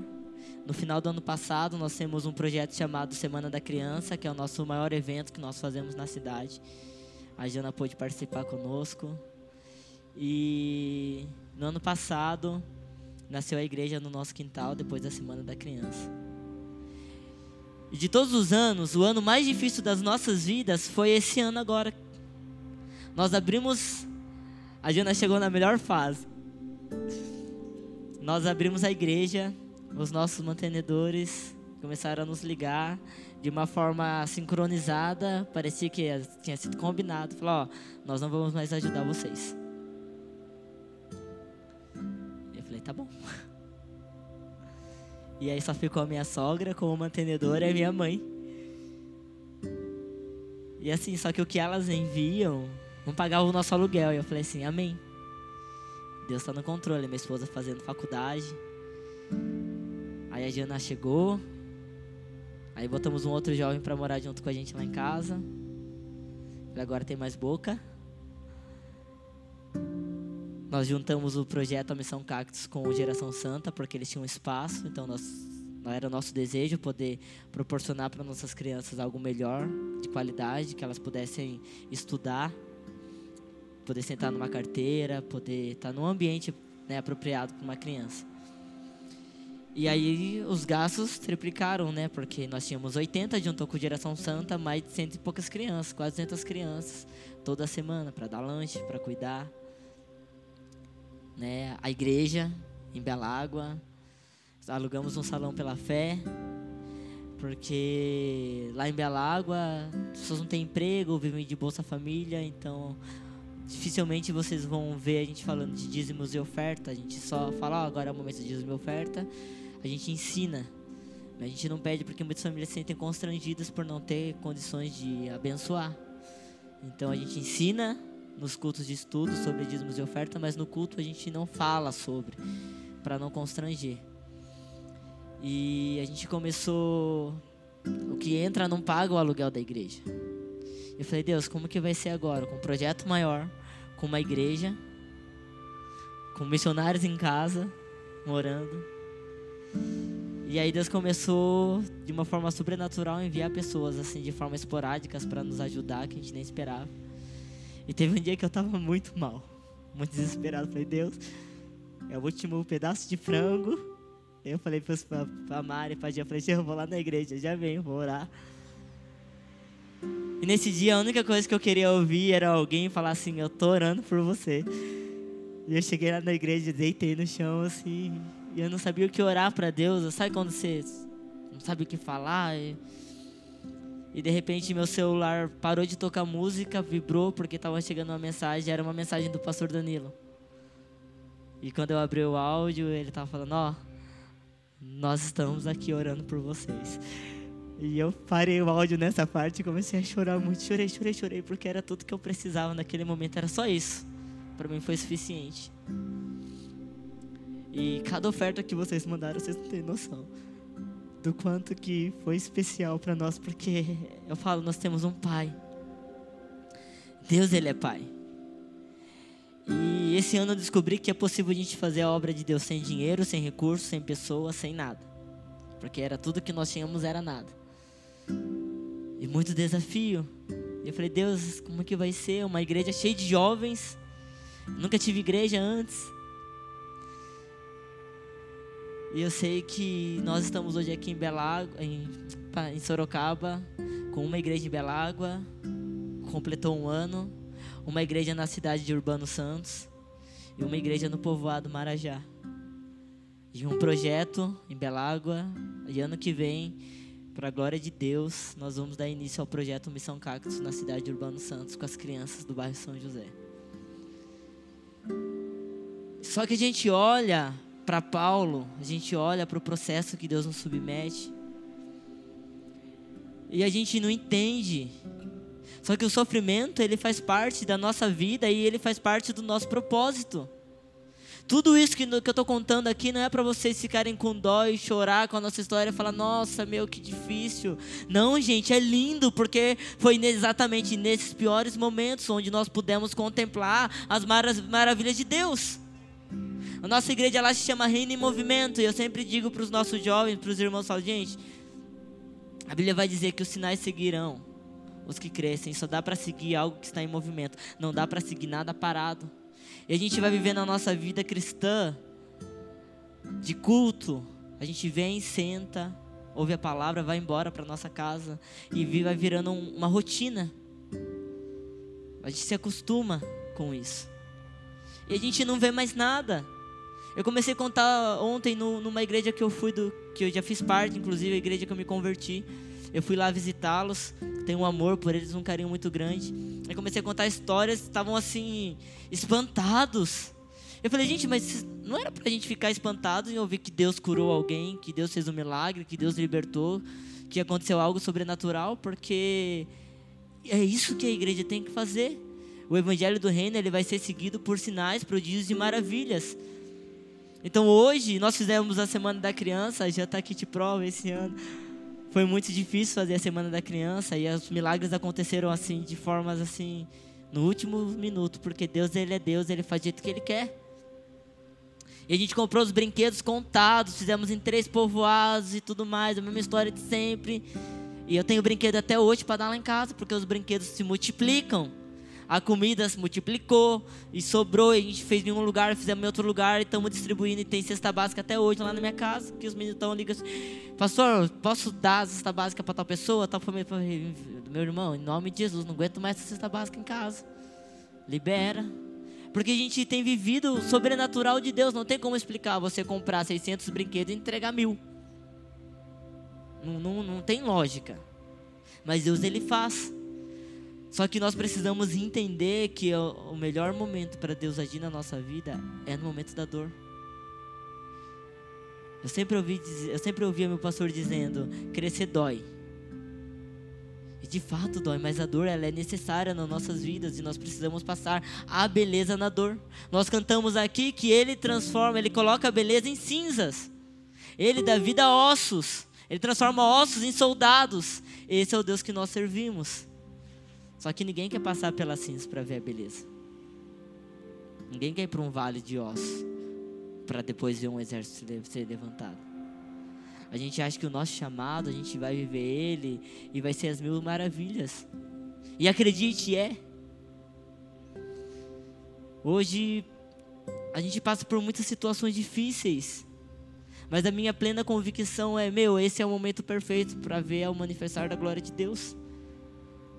No final do ano passado, nós temos um projeto chamado Semana da Criança, que é o nosso maior evento que nós fazemos na cidade. A Jana pôde participar conosco. E no ano passado, nasceu a igreja no nosso quintal, depois da Semana da Criança. E de todos os anos, o ano mais difícil das nossas vidas foi esse ano agora. Nós abrimos a Jana chegou na melhor fase. Nós abrimos a igreja, os nossos mantenedores começaram a nos ligar de uma forma sincronizada, parecia que tinha sido combinado. Falou, ó, nós não vamos mais ajudar vocês. Eu falei, tá bom. *laughs* E aí só ficou a minha sogra como mantenedora e a minha mãe. E assim, só que o que elas enviam Vamos pagar o nosso aluguel. E eu falei assim, amém. Deus está no controle. Minha esposa fazendo faculdade. Aí a Jana chegou. Aí botamos um outro jovem para morar junto com a gente lá em casa. Ele agora tem mais boca. Nós juntamos o projeto A Missão Cactus com o Geração Santa, porque eles tinham espaço. Então nós, era nosso desejo poder proporcionar para nossas crianças algo melhor, de qualidade, que elas pudessem estudar poder sentar numa carteira, poder estar num ambiente né, apropriado para uma criança. E aí os gastos triplicaram, né? Porque nós tínhamos 80, juntou com Geração Santa, mais de cento e poucas crianças, quase 200 crianças, toda semana, para dar lanche, para cuidar. Né? A igreja em Belágua, alugamos um salão pela fé, porque lá em Belágua as pessoas não têm emprego, vivem de Bolsa Família, então dificilmente vocês vão ver a gente falando de dízimos e oferta. A gente só fala, oh, agora é o momento de dízimo e oferta. A gente ensina. A gente não pede porque muitas famílias se sentem constrangidas por não ter condições de abençoar. Então a gente ensina nos cultos de estudo sobre dízimos e oferta, mas no culto a gente não fala sobre, para não constranger. E a gente começou. O que entra não paga o aluguel da igreja. Eu falei, Deus, como que vai ser agora? Com um projeto maior, com uma igreja, com missionários em casa, morando. E aí Deus começou de uma forma sobrenatural a enviar pessoas assim de forma esporádicas para nos ajudar que a gente nem esperava. E teve um dia que eu estava muito mal, muito desesperado. Falei, Deus, é o último pedaço de frango. Eu falei para a Mari, para a Gia, falei, eu vou lá na igreja, já venho, vou orar. E nesse dia a única coisa que eu queria ouvir era alguém falar assim: Eu tô orando por você. E eu cheguei lá na igreja, deitei no chão assim, e eu não sabia o que orar para Deus. Sabe quando você não sabe o que falar? E, e de repente meu celular parou de tocar música, vibrou porque estava chegando uma mensagem, era uma mensagem do pastor Danilo. E quando eu abri o áudio, ele estava falando: Ó, nós estamos aqui orando por vocês. E eu parei o áudio nessa parte e comecei a chorar muito. Chorei, chorei, chorei, porque era tudo que eu precisava naquele momento. Era só isso. Para mim foi suficiente. E cada oferta que vocês mandaram, vocês não têm noção. do quanto que foi especial para nós, porque eu falo, nós temos um pai. Deus, ele é pai. E esse ano eu descobri que é possível a gente fazer a obra de Deus sem dinheiro, sem recursos, sem pessoas, sem nada. Porque era tudo que nós tínhamos, era nada. E muito desafio. E eu falei, Deus, como que vai ser? Uma igreja cheia de jovens. Nunca tive igreja antes. E eu sei que nós estamos hoje aqui em Belágua, em, em Sorocaba, com uma igreja em Belágua, completou um ano, uma igreja na cidade de Urbano Santos e uma igreja no povoado Marajá. E um projeto em Belágua, e ano que vem, para a glória de Deus, nós vamos dar início ao projeto Missão Cactus na cidade de Urbano Santos com as crianças do bairro São José. Só que a gente olha para Paulo, a gente olha para o processo que Deus nos submete e a gente não entende. Só que o sofrimento, ele faz parte da nossa vida e ele faz parte do nosso propósito. Tudo isso que, que eu estou contando aqui não é para vocês ficarem com dó e chorar com a nossa história e falar, nossa, meu, que difícil. Não, gente, é lindo, porque foi exatamente nesses piores momentos onde nós pudemos contemplar as maravilhas de Deus. A nossa igreja lá se chama Reino em Movimento. E eu sempre digo para os nossos jovens, para os irmãos, falo, gente, a Bíblia vai dizer que os sinais seguirão os que crescem. Só dá para seguir algo que está em movimento. Não dá para seguir nada parado. E a gente vai vivendo a nossa vida cristã de culto. A gente vem, senta, ouve a palavra, vai embora para nossa casa e vai virando uma rotina. A gente se acostuma com isso. E a gente não vê mais nada. Eu comecei a contar ontem no, numa igreja que eu fui do, que eu já fiz parte, inclusive a igreja que eu me converti. Eu fui lá visitá-los, tenho um amor por eles, um carinho muito grande. Eu comecei a contar histórias, estavam assim espantados. Eu falei, gente, mas não era pra gente ficar espantado em ouvir que Deus curou alguém, que Deus fez um milagre, que Deus libertou, que aconteceu algo sobrenatural, porque é isso que a igreja tem que fazer. O evangelho do reino ele vai ser seguido por sinais, prodígios e maravilhas. Então hoje nós fizemos a Semana da Criança, já está aqui de prova esse ano. Foi muito difícil fazer a Semana da Criança e os milagres aconteceram assim, de formas assim, no último minuto, porque Deus ele é Deus, ele faz do jeito que ele quer. E a gente comprou os brinquedos contados, fizemos em três povoados e tudo mais, a mesma história de sempre. E eu tenho brinquedo até hoje para dar lá em casa, porque os brinquedos se multiplicam a comida se multiplicou e sobrou. E a gente fez em um lugar, fizemos em outro lugar e estamos distribuindo. E tem cesta básica até hoje lá na minha casa. Que os meninos estão ligando assim: Pastor, posso dar a cesta básica para tal pessoa? Tal família? Meu irmão, em nome de Jesus, não aguento mais essa cesta básica em casa. Libera. Porque a gente tem vivido o sobrenatural de Deus. Não tem como explicar você comprar 600 brinquedos e entregar mil. Não, não, não tem lógica. Mas Deus, Ele faz. Só que nós precisamos entender que o melhor momento para Deus agir na nossa vida é no momento da dor. Eu sempre ouvi, eu sempre ouvia meu pastor dizendo: crescer dói. E de fato dói, mas a dor ela é necessária nas nossas vidas e nós precisamos passar a beleza na dor. Nós cantamos aqui que Ele transforma, Ele coloca a beleza em cinzas. Ele dá vida a ossos. Ele transforma ossos em soldados. Esse é o Deus que nós servimos. Só que ninguém quer passar pelas cinzas para ver a beleza. Ninguém quer ir para um vale de ossos para depois ver um exército ser levantado. A gente acha que o nosso chamado, a gente vai viver ele e vai ser as mil maravilhas. E acredite, é. Hoje a gente passa por muitas situações difíceis. Mas a minha plena convicção é, meu, esse é o momento perfeito para ver o manifestar da glória de Deus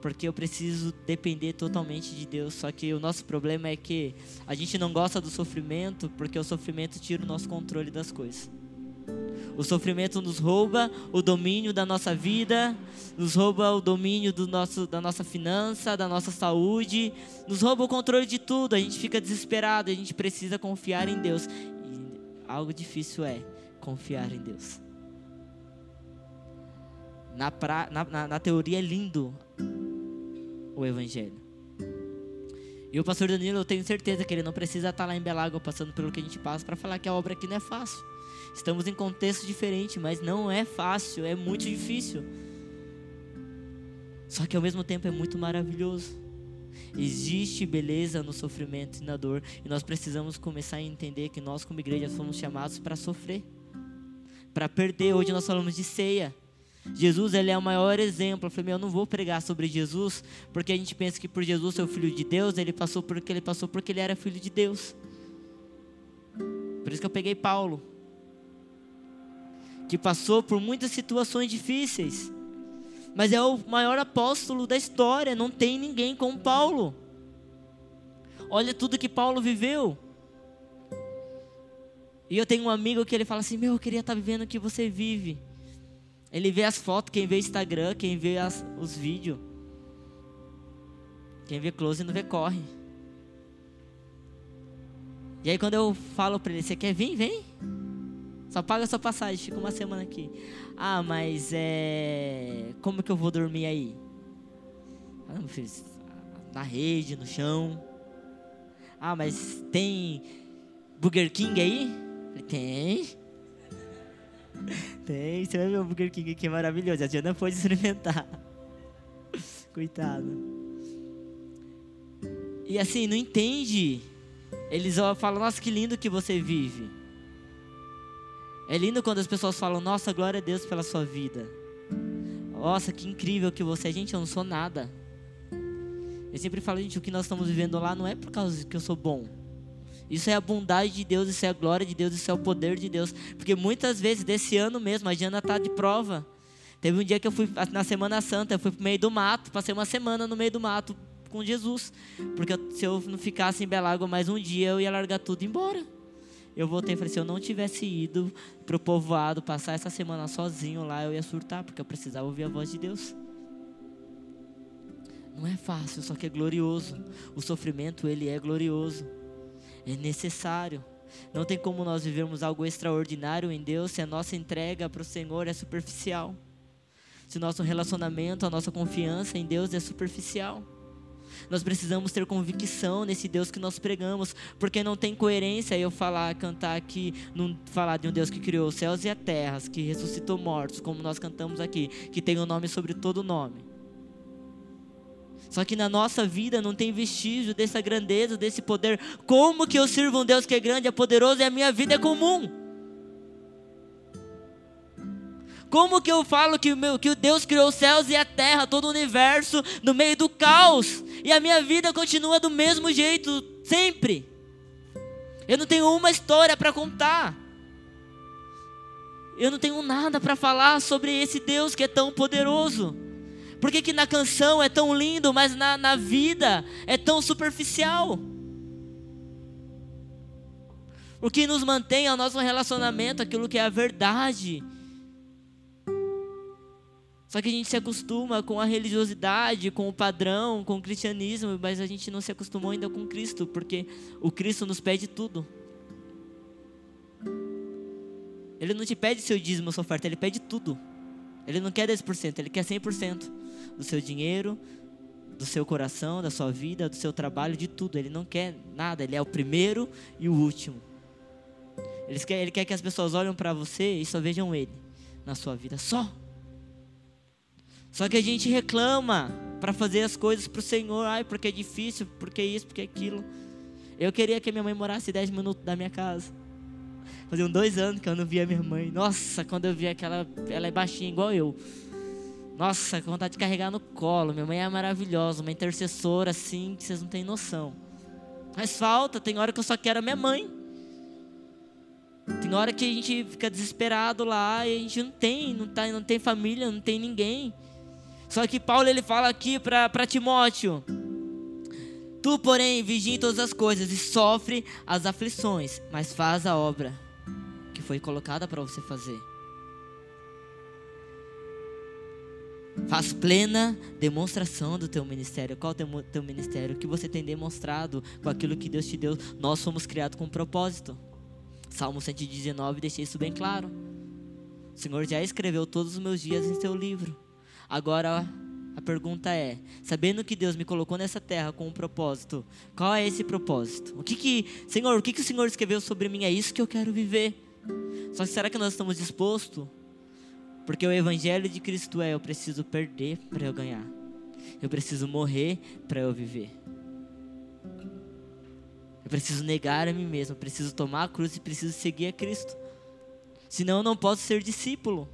porque eu preciso depender totalmente de Deus. Só que o nosso problema é que a gente não gosta do sofrimento, porque o sofrimento tira o nosso controle das coisas. O sofrimento nos rouba o domínio da nossa vida, nos rouba o domínio do nosso, da nossa finança, da nossa saúde, nos rouba o controle de tudo. A gente fica desesperado, a gente precisa confiar em Deus. E algo difícil é confiar em Deus. Na, pra, na, na, na teoria é lindo o Evangelho. E o pastor Danilo, eu tenho certeza que ele não precisa estar lá em Belágua passando pelo que a gente passa para falar que a obra aqui não é fácil. Estamos em contexto diferente, mas não é fácil, é muito difícil. Só que ao mesmo tempo é muito maravilhoso. Existe beleza no sofrimento e na dor, e nós precisamos começar a entender que nós, como igreja, fomos chamados para sofrer, para perder. Hoje nós falamos de ceia. Jesus ele é o maior exemplo. Eu falei, meu, eu não vou pregar sobre Jesus, porque a gente pensa que por Jesus ser o filho de Deus, ele passou porque ele passou porque ele era filho de Deus. Por isso que eu peguei Paulo, que passou por muitas situações difíceis, mas é o maior apóstolo da história. Não tem ninguém como Paulo. Olha tudo que Paulo viveu. E eu tenho um amigo que ele fala assim: Meu, eu queria estar vivendo o que você vive. Ele vê as fotos, quem vê Instagram, quem vê as, os vídeos. Quem vê close não vê corre. E aí quando eu falo para ele, você quer vir? Vem. Só paga a sua passagem, fica uma semana aqui. Ah, mas é. Como que eu vou dormir aí? Ah. Na rede, no chão. Ah, mas tem Burger King aí? Tem. *laughs* Tem, você vai ver o Burger King aqui, é maravilhoso. A Diana pode experimentar. *laughs* Coitado. E assim, não entende. Eles falam, nossa, que lindo que você vive. É lindo quando as pessoas falam, nossa, glória a Deus pela sua vida. Nossa, que incrível que você é. Gente, eu não sou nada. Eu sempre falo, gente, o que nós estamos vivendo lá não é por causa que eu sou bom. Isso é a bondade de Deus, isso é a glória de Deus, isso é o poder de Deus. Porque muitas vezes, desse ano mesmo, a Jana está de prova. Teve um dia que eu fui, na Semana Santa, eu fui para o meio do mato, passei uma semana no meio do mato com Jesus. Porque se eu não ficasse em Belágua mais um dia, eu ia largar tudo e ir embora. Eu voltei e falei: se eu não tivesse ido para o povoado passar essa semana sozinho lá, eu ia surtar, porque eu precisava ouvir a voz de Deus. Não é fácil, só que é glorioso. O sofrimento, ele é glorioso é necessário. Não tem como nós vivermos algo extraordinário em Deus se a nossa entrega para o Senhor é superficial. Se o nosso relacionamento, a nossa confiança em Deus é superficial. Nós precisamos ter convicção nesse Deus que nós pregamos, porque não tem coerência eu falar, cantar aqui, não falar de um Deus que criou os céus e a terra, que ressuscitou mortos, como nós cantamos aqui, que tem o um nome sobre todo nome. Só que na nossa vida não tem vestígio dessa grandeza, desse poder. Como que eu sirvo um Deus que é grande, é poderoso e a minha vida é comum? Como que eu falo que meu, que Deus criou os céus e a terra, todo o universo, no meio do caos, e a minha vida continua do mesmo jeito, sempre? Eu não tenho uma história para contar. Eu não tenho nada para falar sobre esse Deus que é tão poderoso. Por que, que na canção é tão lindo, mas na, na vida é tão superficial? O que nos mantém é o nosso relacionamento, aquilo que é a verdade. Só que a gente se acostuma com a religiosidade, com o padrão, com o cristianismo, mas a gente não se acostumou ainda com Cristo, porque o Cristo nos pede tudo. Ele não te pede seu dízimo, sua oferta, ele pede tudo. Ele não quer 10%, ele quer 100% do seu dinheiro, do seu coração, da sua vida, do seu trabalho, de tudo. Ele não quer nada, ele é o primeiro e o último. Ele quer, ele quer que as pessoas olhem para você e só vejam ele na sua vida, só. Só que a gente reclama para fazer as coisas para o Senhor, ai, porque é difícil, porque isso, porque aquilo. Eu queria que minha mãe morasse 10 minutos da minha casa. Faziam dois anos que eu não via minha mãe. Nossa, quando eu vi aquela, ela é baixinha igual eu. Nossa, que vontade de carregar no colo. Minha mãe é maravilhosa, uma intercessora assim que vocês não têm noção. Mas falta, tem hora que eu só quero a minha mãe. Tem hora que a gente fica desesperado lá e a gente não tem, não, tá, não tem família, não tem ninguém. Só que Paulo ele fala aqui para Timóteo: Tu, porém, vigia em todas as coisas e sofre as aflições, mas faz a obra que foi colocada para você fazer. Faz plena demonstração do teu ministério. Qual o teu, teu ministério? O que você tem demonstrado com aquilo que Deus te deu? Nós somos criados com um propósito. Salmo 119 deixa isso bem claro. O Senhor já escreveu todos os meus dias em seu livro. Agora A pergunta é: sabendo que Deus me colocou nessa terra com um propósito, qual é esse propósito? O que que, Senhor, o que que o Senhor escreveu sobre mim? É isso que eu quero viver. Só que será que nós estamos dispostos? Porque o evangelho de Cristo é: eu preciso perder para eu ganhar. Eu preciso morrer para eu viver. Eu preciso negar a mim mesmo, eu preciso tomar a cruz e preciso seguir a Cristo. Senão eu não posso ser discípulo.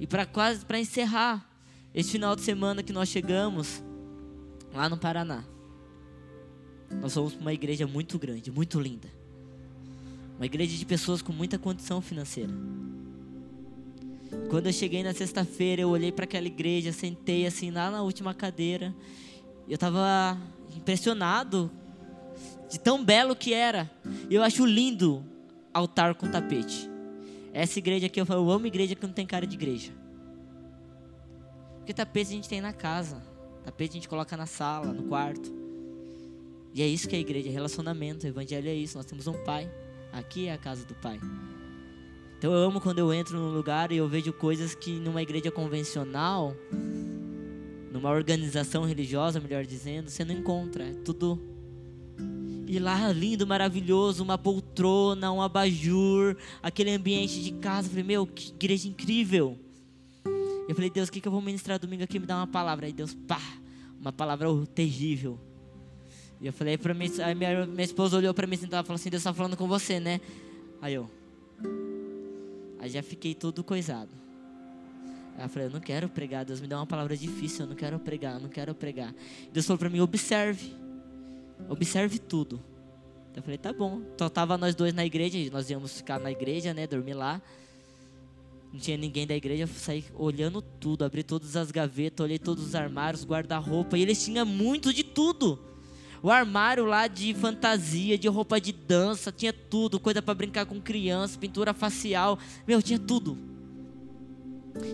E para quase para encerrar, este final de semana que nós chegamos lá no Paraná. Nós somos uma igreja muito grande, muito linda. Uma igreja de pessoas com muita condição financeira. Quando eu cheguei na sexta-feira, eu olhei para aquela igreja, sentei assim lá na última cadeira. Eu estava impressionado de tão belo que era. Eu acho lindo altar com tapete. Essa igreja aqui, eu, falo, eu amo igreja que não tem cara de igreja. Porque tapete a gente tem na casa. Tapete a gente coloca na sala, no quarto. E é isso que é a igreja, é relacionamento. O evangelho é isso. Nós temos um pai. Aqui é a casa do pai. Então eu amo quando eu entro num lugar e eu vejo coisas que numa igreja convencional, numa organização religiosa, melhor dizendo, você não encontra. É tudo e lá, lindo, maravilhoso, uma poltrona, um abajur, aquele ambiente de casa. Eu falei, meu, que igreja incrível. Eu falei, Deus, o que, que eu vou ministrar domingo aqui? Me dá uma palavra. Aí Deus, pá, uma palavra terrível. E eu falei para mim, aí minha, minha esposa olhou para mim e falou assim, Deus está falando com você, né? Aí eu, aí já fiquei todo coisado. Aí eu falei, eu não quero pregar, Deus me dá uma palavra difícil, eu não quero pregar, eu não quero pregar. Deus falou para mim, observe, observe tudo. Eu falei, tá bom. Só tava nós dois na igreja, nós íamos ficar na igreja, né, dormir lá não tinha ninguém da igreja, eu saí olhando tudo, abri todas as gavetas, olhei todos os armários, guarda-roupa, e eles tinham muito de tudo. O armário lá de fantasia, de roupa de dança, tinha tudo, coisa para brincar com criança, pintura facial, meu, tinha tudo.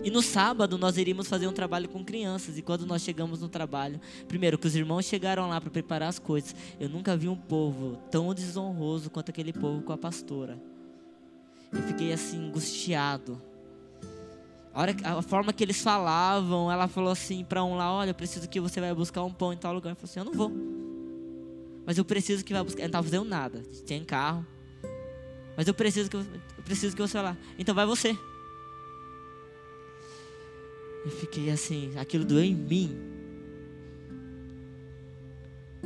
E no sábado nós iríamos fazer um trabalho com crianças. E quando nós chegamos no trabalho, primeiro que os irmãos chegaram lá para preparar as coisas, eu nunca vi um povo tão desonroso quanto aquele povo com a pastora. Eu fiquei assim angustiado a, hora, a forma que eles falavam, ela falou assim para um lá: Olha, eu preciso que você vai buscar um pão em tal lugar. Eu falei assim: Eu não vou. Mas eu preciso que vai buscar. Ele não estava fazendo nada. Tem carro. Mas eu preciso que, eu preciso que você vá lá. Então vai você. Eu fiquei assim, aquilo doeu em mim.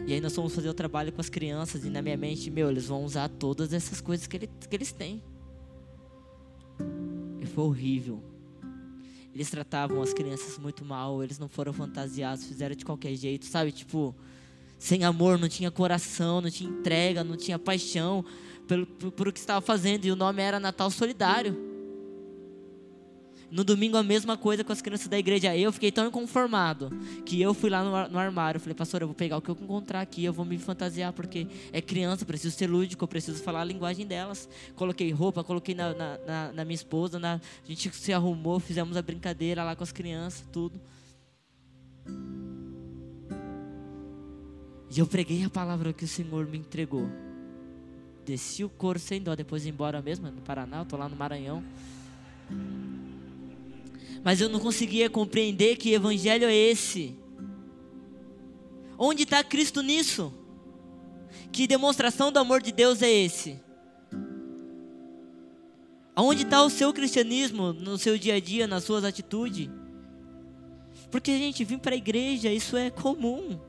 E aí nós fomos fazer o trabalho com as crianças e na minha mente, meu, eles vão usar todas essas coisas que, ele, que eles têm. E foi horrível. Eles tratavam as crianças muito mal, eles não foram fantasiados, fizeram de qualquer jeito, sabe? Tipo, sem amor, não tinha coração, não tinha entrega, não tinha paixão pelo, por, por o que estava fazendo. E o nome era Natal Solidário. No domingo a mesma coisa com as crianças da igreja. Eu fiquei tão inconformado que eu fui lá no, no armário. Falei, pastor, eu vou pegar o que eu encontrar aqui, eu vou me fantasiar, porque é criança, preciso ser lúdico, eu preciso falar a linguagem delas. Coloquei roupa, coloquei na, na, na, na minha esposa, na, a gente se arrumou, fizemos a brincadeira lá com as crianças, tudo. E eu preguei a palavra que o Senhor me entregou. Desci o couro sem dó, depois embora mesmo, no Paraná, eu tô lá no Maranhão mas eu não conseguia compreender que evangelho é esse. Onde está Cristo nisso? Que demonstração do amor de Deus é esse? Aonde está o seu cristianismo no seu dia a dia, nas suas atitudes? Porque a gente vir para a igreja, isso é comum.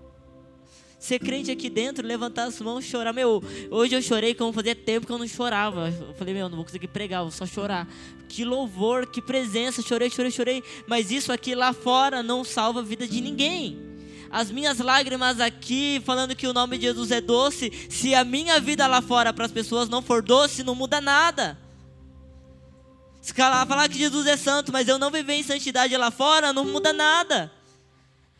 Ser crente aqui dentro, levantar as mãos, chorar. Meu, hoje eu chorei como fazia tempo que eu não chorava. Eu falei, meu, não vou conseguir pregar, vou só chorar. Que louvor, que presença, chorei, chorei, chorei. Mas isso aqui lá fora não salva a vida de ninguém. As minhas lágrimas aqui, falando que o nome de Jesus é doce, se a minha vida lá fora para as pessoas não for doce, não muda nada. Se falar que Jesus é santo, mas eu não viver em santidade lá fora, não muda nada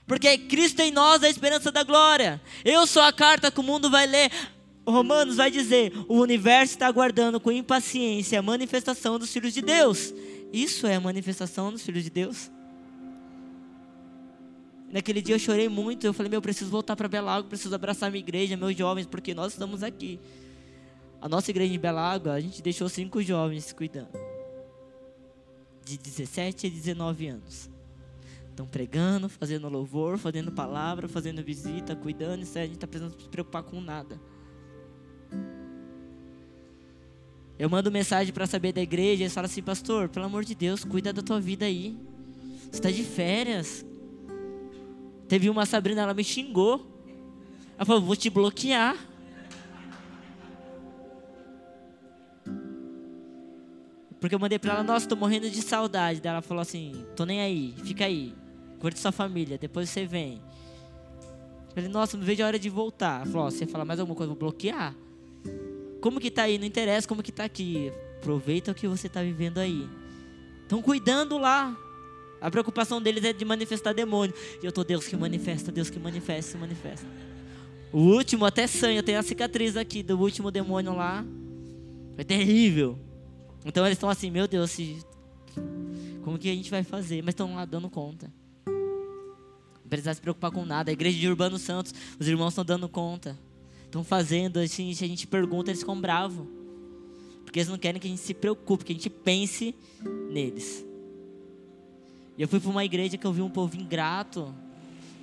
porque Cristo em nós é a esperança da glória. Eu sou a carta que o mundo vai ler. Romanos vai dizer: o universo está aguardando com impaciência a manifestação dos filhos de Deus. Isso é a manifestação dos filhos de Deus. Naquele dia eu chorei muito. Eu falei: meu, eu preciso voltar para Belago, preciso abraçar minha igreja, meus jovens, porque nós estamos aqui. A nossa igreja em Belago, a gente deixou cinco jovens cuidando, de 17 a 19 anos Estão pregando, fazendo louvor, fazendo palavra, fazendo visita, cuidando, isso aí a gente está precisando se preocupar com nada. Eu mando mensagem para saber da igreja, eles falam assim, pastor, pelo amor de Deus, cuida da tua vida aí. Você está de férias. Teve uma Sabrina, ela me xingou. Ela falou, vou te bloquear. Porque eu mandei para ela, nossa, tô morrendo de saudade. Daí ela falou assim, tô nem aí, fica aí. Curte sua família, depois você vem. Eu falei, nossa, não vejo a hora de voltar. Falou, você fala mais alguma coisa, vou bloquear. Como que tá aí? Não interessa como que tá aqui. Aproveita o que você tá vivendo aí. Estão cuidando lá. A preocupação deles é de manifestar demônio. E eu tô, Deus que manifesta, Deus que manifesta, se manifesta. O último, até sangue, tenho a cicatriz aqui do último demônio lá. Foi terrível. Então eles estão assim, meu Deus, como que a gente vai fazer? Mas estão lá dando conta. Não precisa se preocupar com nada. A igreja de Urbano Santos, os irmãos estão dando conta. Estão fazendo, assim, a gente pergunta, eles ficam bravos. Porque eles não querem que a gente se preocupe, que a gente pense neles. E eu fui para uma igreja que eu vi um povo ingrato,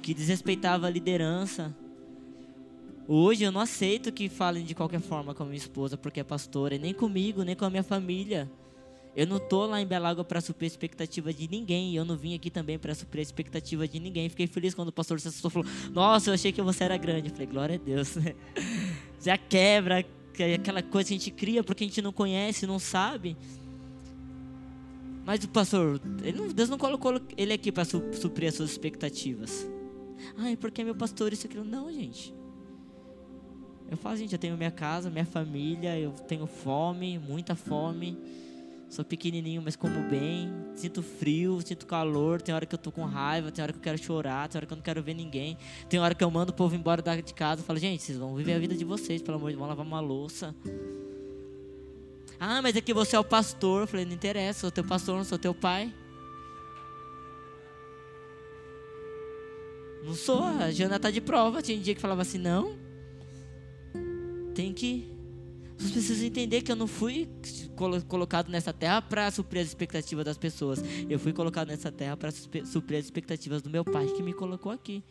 que desrespeitava a liderança. Hoje eu não aceito que falem de qualquer forma com a minha esposa porque é pastora, e nem comigo, nem com a minha família. Eu não tô lá em Belágua para suprir a expectativa de ninguém. Eu não vim aqui também para suprir a expectativa de ninguém. Fiquei feliz quando o pastor César falou: Nossa, eu achei que você era grande. Eu falei: Glória a Deus. *laughs* Já quebra aquela coisa que a gente cria porque a gente não conhece, não sabe. Mas o pastor, não, Deus não colocou ele aqui para su, suprir as suas expectativas. Ai, porque meu pastor isso aquilo. Não, gente. Eu falo, gente, eu tenho minha casa, minha família, eu tenho fome, muita fome. Sou pequenininho, mas como bem. Sinto frio, sinto calor. Tem hora que eu tô com raiva, tem hora que eu quero chorar, tem hora que eu não quero ver ninguém. Tem hora que eu mando o povo embora de casa falo, gente, vocês vão viver a vida de vocês, pelo amor de Deus, vão lavar uma louça. Ah, mas é que você é o pastor. Eu falei, não interessa, sou teu pastor, não sou teu pai. Não sou, a Jana tá de prova. Tinha um dia que falava assim, não. Tem que vocês precisam entender que eu não fui colocado nessa terra para suprir as expectativas das pessoas. Eu fui colocado nessa terra para suprir as expectativas do meu pai que me colocou aqui.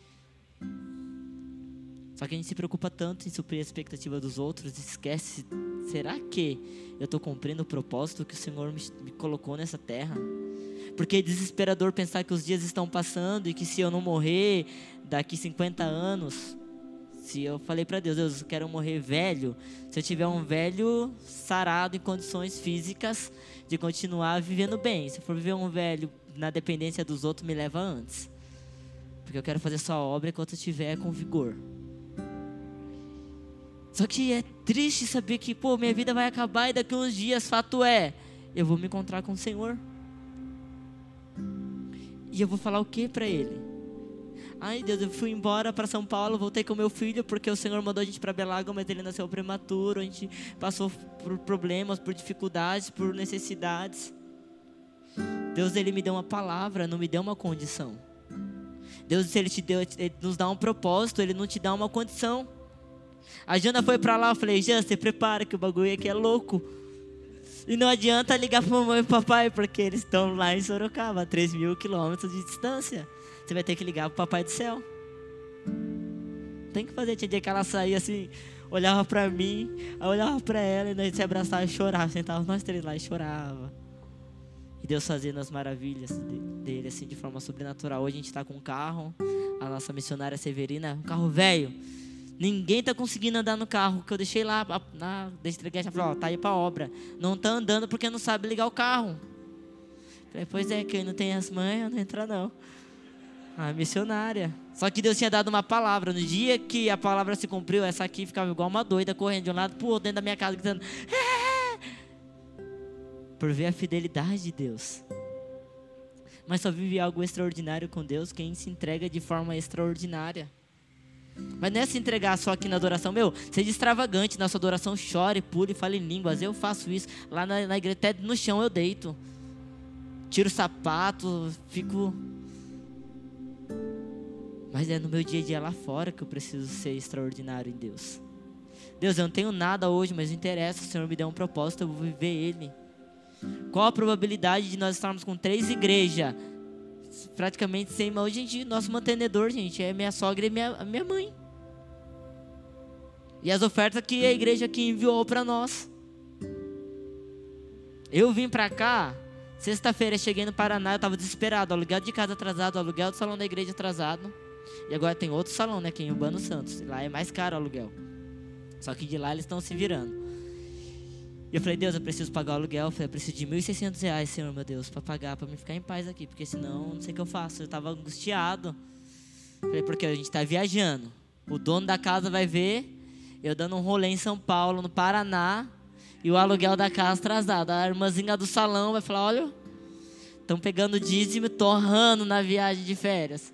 Só que a gente se preocupa tanto em suprir a expectativa dos outros esquece: será que eu estou cumprindo o propósito que o Senhor me, me colocou nessa terra? Porque é desesperador pensar que os dias estão passando e que se eu não morrer daqui 50 anos, se eu falei para Deus, Deus, eu quero morrer velho, se eu tiver um velho sarado em condições físicas de continuar vivendo bem. Se eu for viver um velho na dependência dos outros, me leva antes. Porque eu quero fazer sua obra enquanto eu estiver com vigor. Só que é triste saber que, pô, minha vida vai acabar e daqui a uns dias, fato é, eu vou me encontrar com o Senhor. E eu vou falar o que para Ele? Ai, Deus, eu fui embora para São Paulo, voltei com meu filho porque o Senhor mandou a gente para Belágua, mas ele nasceu prematuro. A gente passou por problemas, por dificuldades, por necessidades. Deus, ele me deu uma palavra, não me deu uma condição. Deus, se ele te deu, ele nos dá um propósito, ele não te dá uma condição. A Jana foi para lá, eu falei, Jana, você prepara que o bagulho aqui é louco. E não adianta ligar para mamãe e papai, porque eles estão lá em Sorocaba, a 3 mil quilômetros de distância. Você vai ter que ligar pro papai do céu. Tem que fazer. Tinha dia que ela saía assim, olhava para mim, aí olhava para ela e nós se abraçava e chorava. Sentava nós três lá e chorava. E Deus fazendo as maravilhas dele, assim, de forma sobrenatural. Hoje a gente está com um carro, a nossa missionária Severina, um carro velho. Ninguém tá conseguindo andar no carro que eu deixei lá na entreguei, ela falou, ó, tá aí para obra. Não tá andando porque não sabe ligar o carro. Falei, pois é, quem não tem as manhas não entra não. A missionária. Só que Deus tinha dado uma palavra. No dia que a palavra se cumpriu, essa aqui ficava igual uma doida, correndo de um lado para o outro dentro da minha casa, gritando. É! Por ver a fidelidade de Deus. Mas só vive algo extraordinário com Deus quem se entrega de forma extraordinária. Mas não é se entregar só aqui na adoração. Meu, seja extravagante na sua adoração, chore, pule, fale em línguas. Eu faço isso. Lá na, na igreja, até no chão eu deito. Tiro o sapato, fico mas é no meu dia a dia lá fora que eu preciso ser extraordinário em Deus. Deus, eu não tenho nada hoje, mas não interessa. O Senhor me deu um propósito, eu vou viver Ele. Qual a probabilidade de nós estarmos com três igrejas praticamente sem mão. Gente, nosso mantenedor, gente, é minha sogra e minha, minha mãe. E as ofertas que a igreja aqui enviou para nós. Eu vim para cá, sexta-feira cheguei no Paraná, eu estava desesperado, aluguel de casa atrasado, aluguel do salão da igreja atrasado. E agora tem outro salão, né, aqui em Urbano Santos. Lá é mais caro o aluguel. Só que de lá eles estão se virando. E eu falei, Deus, eu preciso pagar o aluguel. Eu falei, eu preciso de 1.600 reais, Senhor, meu Deus, para pagar, para me ficar em paz aqui. Porque senão, não sei o que eu faço. Eu estava angustiado. Eu falei, porque a gente está viajando. O dono da casa vai ver eu dando um rolê em São Paulo, no Paraná, e o aluguel da casa atrasado. A irmãzinha do salão vai falar, olha, estão pegando dízimo, torrando na viagem de férias.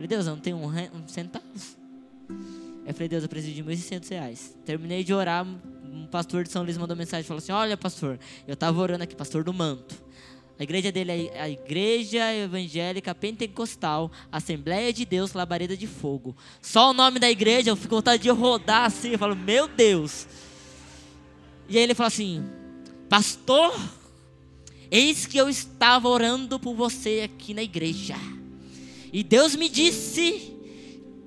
Falei, Deus, eu não tenho um, um centavo. Eu falei, Deus, eu preciso de 1.600 reais. Terminei de orar, um pastor de São Luís mandou mensagem falou assim: Olha, pastor, eu estava orando aqui, pastor do manto. A igreja dele é a Igreja Evangélica Pentecostal, Assembleia de Deus, Labareda de Fogo. Só o nome da igreja, eu fico com vontade de rodar assim. Eu falo, meu Deus. E aí ele falou assim: Pastor, eis que eu estava orando por você aqui na igreja. E Deus me disse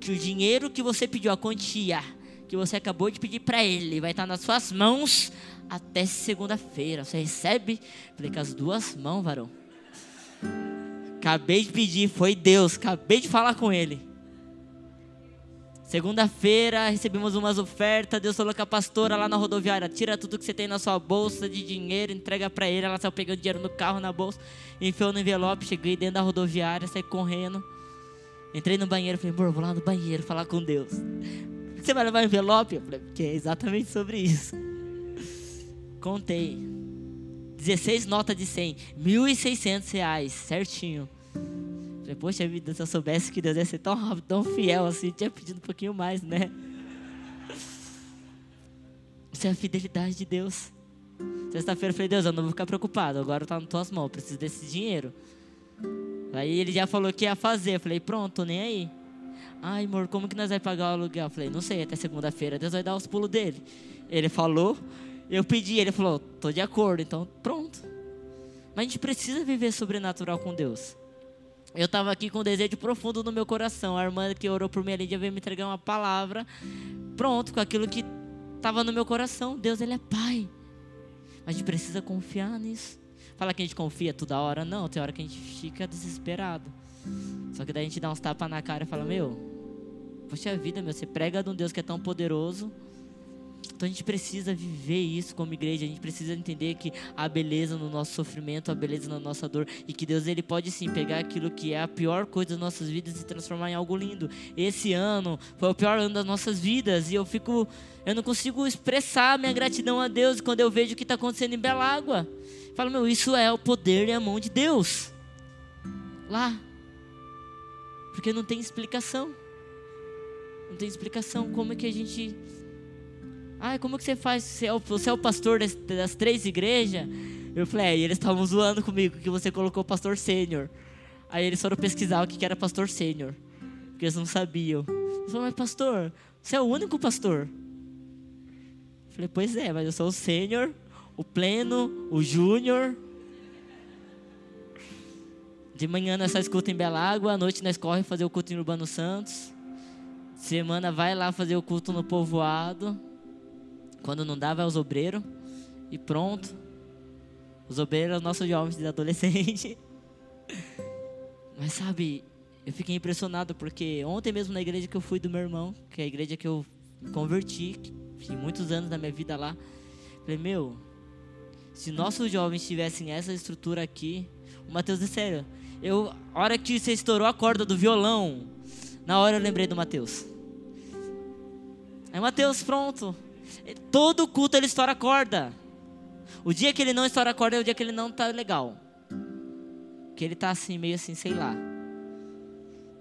que o dinheiro que você pediu, a quantia, que você acabou de pedir para ele vai estar nas suas mãos até segunda-feira. Você recebe? Falei, com as duas mãos, varão. Acabei de pedir, foi Deus. Acabei de falar com ele. Segunda-feira recebemos umas ofertas. Deus falou com a pastora lá na rodoviária: tira tudo que você tem na sua bolsa de dinheiro, entrega para ele. Ela saiu pegando dinheiro no carro, na bolsa, enfiou no envelope. Cheguei dentro da rodoviária, saí correndo. Entrei no banheiro, falei, amor, vou lá no banheiro falar com Deus. Você vai levar envelope? Eu falei, porque é exatamente sobre isso. Contei. 16 notas de 100. 1.600 reais, certinho. Falei, poxa vida, se eu soubesse que Deus ia ser tão rápido, tão fiel assim, tinha pedido um pouquinho mais, né? Isso é a fidelidade de Deus. Sexta-feira eu falei, Deus, eu não vou ficar preocupado, agora tá nas tuas mãos, preciso desse dinheiro. Aí ele já falou que ia fazer, eu falei, pronto, nem aí. Ai, amor, como que nós vamos pagar o aluguel? Eu falei, não sei, até segunda-feira Deus vai dar os pulos dele. Ele falou, eu pedi, ele falou, tô de acordo, então pronto. Mas a gente precisa viver sobrenatural com Deus. Eu estava aqui com um desejo profundo no meu coração. A irmã que orou por mim ali veio me entregar uma palavra. Pronto, com aquilo que estava no meu coração. Deus, Ele é Pai. Mas a gente precisa confiar nisso. Fala que a gente confia toda hora. Não, tem hora que a gente fica desesperado. Só que daí a gente dá uns tapas na cara e fala: Meu, Poxa vida, meu, você prega de um Deus que é tão poderoso. Então a gente precisa viver isso como igreja, a gente precisa entender que há beleza no nosso sofrimento, há beleza na nossa dor e que Deus ele pode sim pegar aquilo que é a pior coisa das nossas vidas e transformar em algo lindo. Esse ano foi o pior ano das nossas vidas e eu fico, eu não consigo expressar minha gratidão a Deus quando eu vejo o que está acontecendo em Belágua. Falo, meu, isso é o poder e a mão de Deus. Lá. Porque não tem explicação. Não tem explicação. Como é que a gente. Ah, como é que você faz? Você é o, você é o pastor das, das três igrejas? Eu falei, é, e eles estavam zoando comigo que você colocou pastor sênior. Aí eles foram pesquisar o que era pastor sênior. Porque eles não sabiam. Eu falei, mas pastor, você é o único pastor. Eu falei, pois é, mas eu sou o sênior, o pleno, o júnior. De manhã nós só escuta em Belágua, à noite nós corre fazer o culto em Urbano Santos. Semana vai lá fazer o culto no povoado. Quando não dá, vai aos obreiros. E pronto. Os obreiros, nossos jovens e adolescentes. *laughs* Mas sabe, eu fiquei impressionado porque ontem mesmo na igreja que eu fui do meu irmão, que é a igreja que eu converti, que muitos anos da minha vida lá, falei, meu, se nossos jovens tivessem essa estrutura aqui, o Mateus é sério. Eu, a hora que você estourou a corda do violão, na hora eu lembrei do Mateus. Aí Mateus, pronto. Todo culto ele estoura a corda. O dia que ele não estoura a corda é o dia que ele não tá legal. Que ele tá assim, meio assim, sei lá.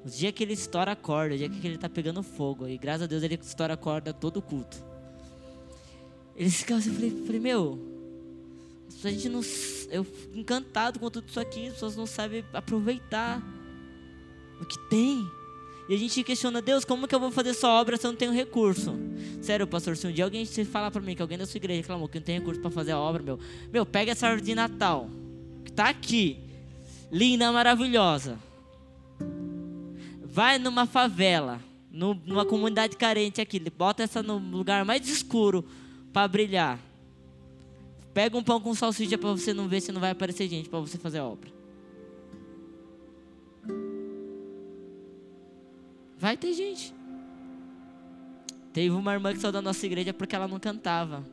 O dia que ele estoura a corda, o dia que ele tá pegando fogo. E graças a Deus ele estoura a corda todo culto. Ele ficava assim, eu falei, falei, meu, a gente não. Eu encantado com tudo isso aqui, as pessoas não sabem aproveitar o que tem. E a gente questiona, Deus, como que eu vou fazer sua obra se eu não tenho recurso? Sério, pastor, se um dia alguém falar para mim que alguém da sua igreja reclamou que não tem recurso para fazer a obra, meu, meu, pega essa árvore de Natal, que está aqui, linda, maravilhosa. Vai numa favela, numa comunidade carente aqui, bota essa no lugar mais escuro para brilhar. Pega um pão com salsicha para você não ver se não vai aparecer gente para você fazer a obra. Vai ter gente. Teve uma irmã que saiu da nossa igreja porque ela não cantava.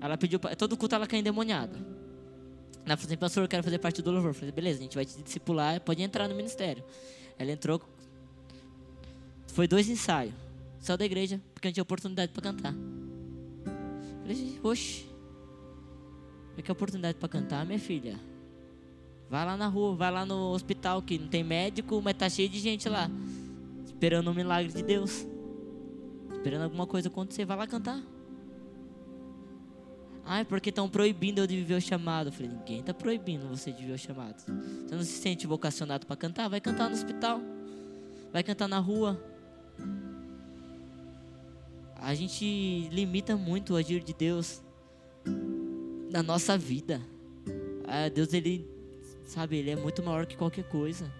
Ela pediu, todo culto ela caiu endemoniada. Ela falou assim, pastor, eu quero fazer parte do louvor. Eu falei, beleza, a gente vai te discipular, pode entrar no ministério. Ela entrou, foi dois ensaios. Saiu da igreja porque gente tinha oportunidade para cantar. Eu falei, oxe, é que oportunidade para cantar, minha filha? Vai lá na rua, vai lá no hospital que não tem médico, mas tá cheio de gente lá. Esperando um milagre de Deus. Esperando alguma coisa acontecer, vai lá cantar. Ah, é porque estão proibindo eu de viver o chamado. Eu falei, ninguém está proibindo você de viver o chamado. Você não se sente vocacionado para cantar? Vai cantar no hospital. Vai cantar na rua. A gente limita muito o agir de Deus na nossa vida. Ah, Deus, ele, sabe, ele é muito maior que qualquer coisa.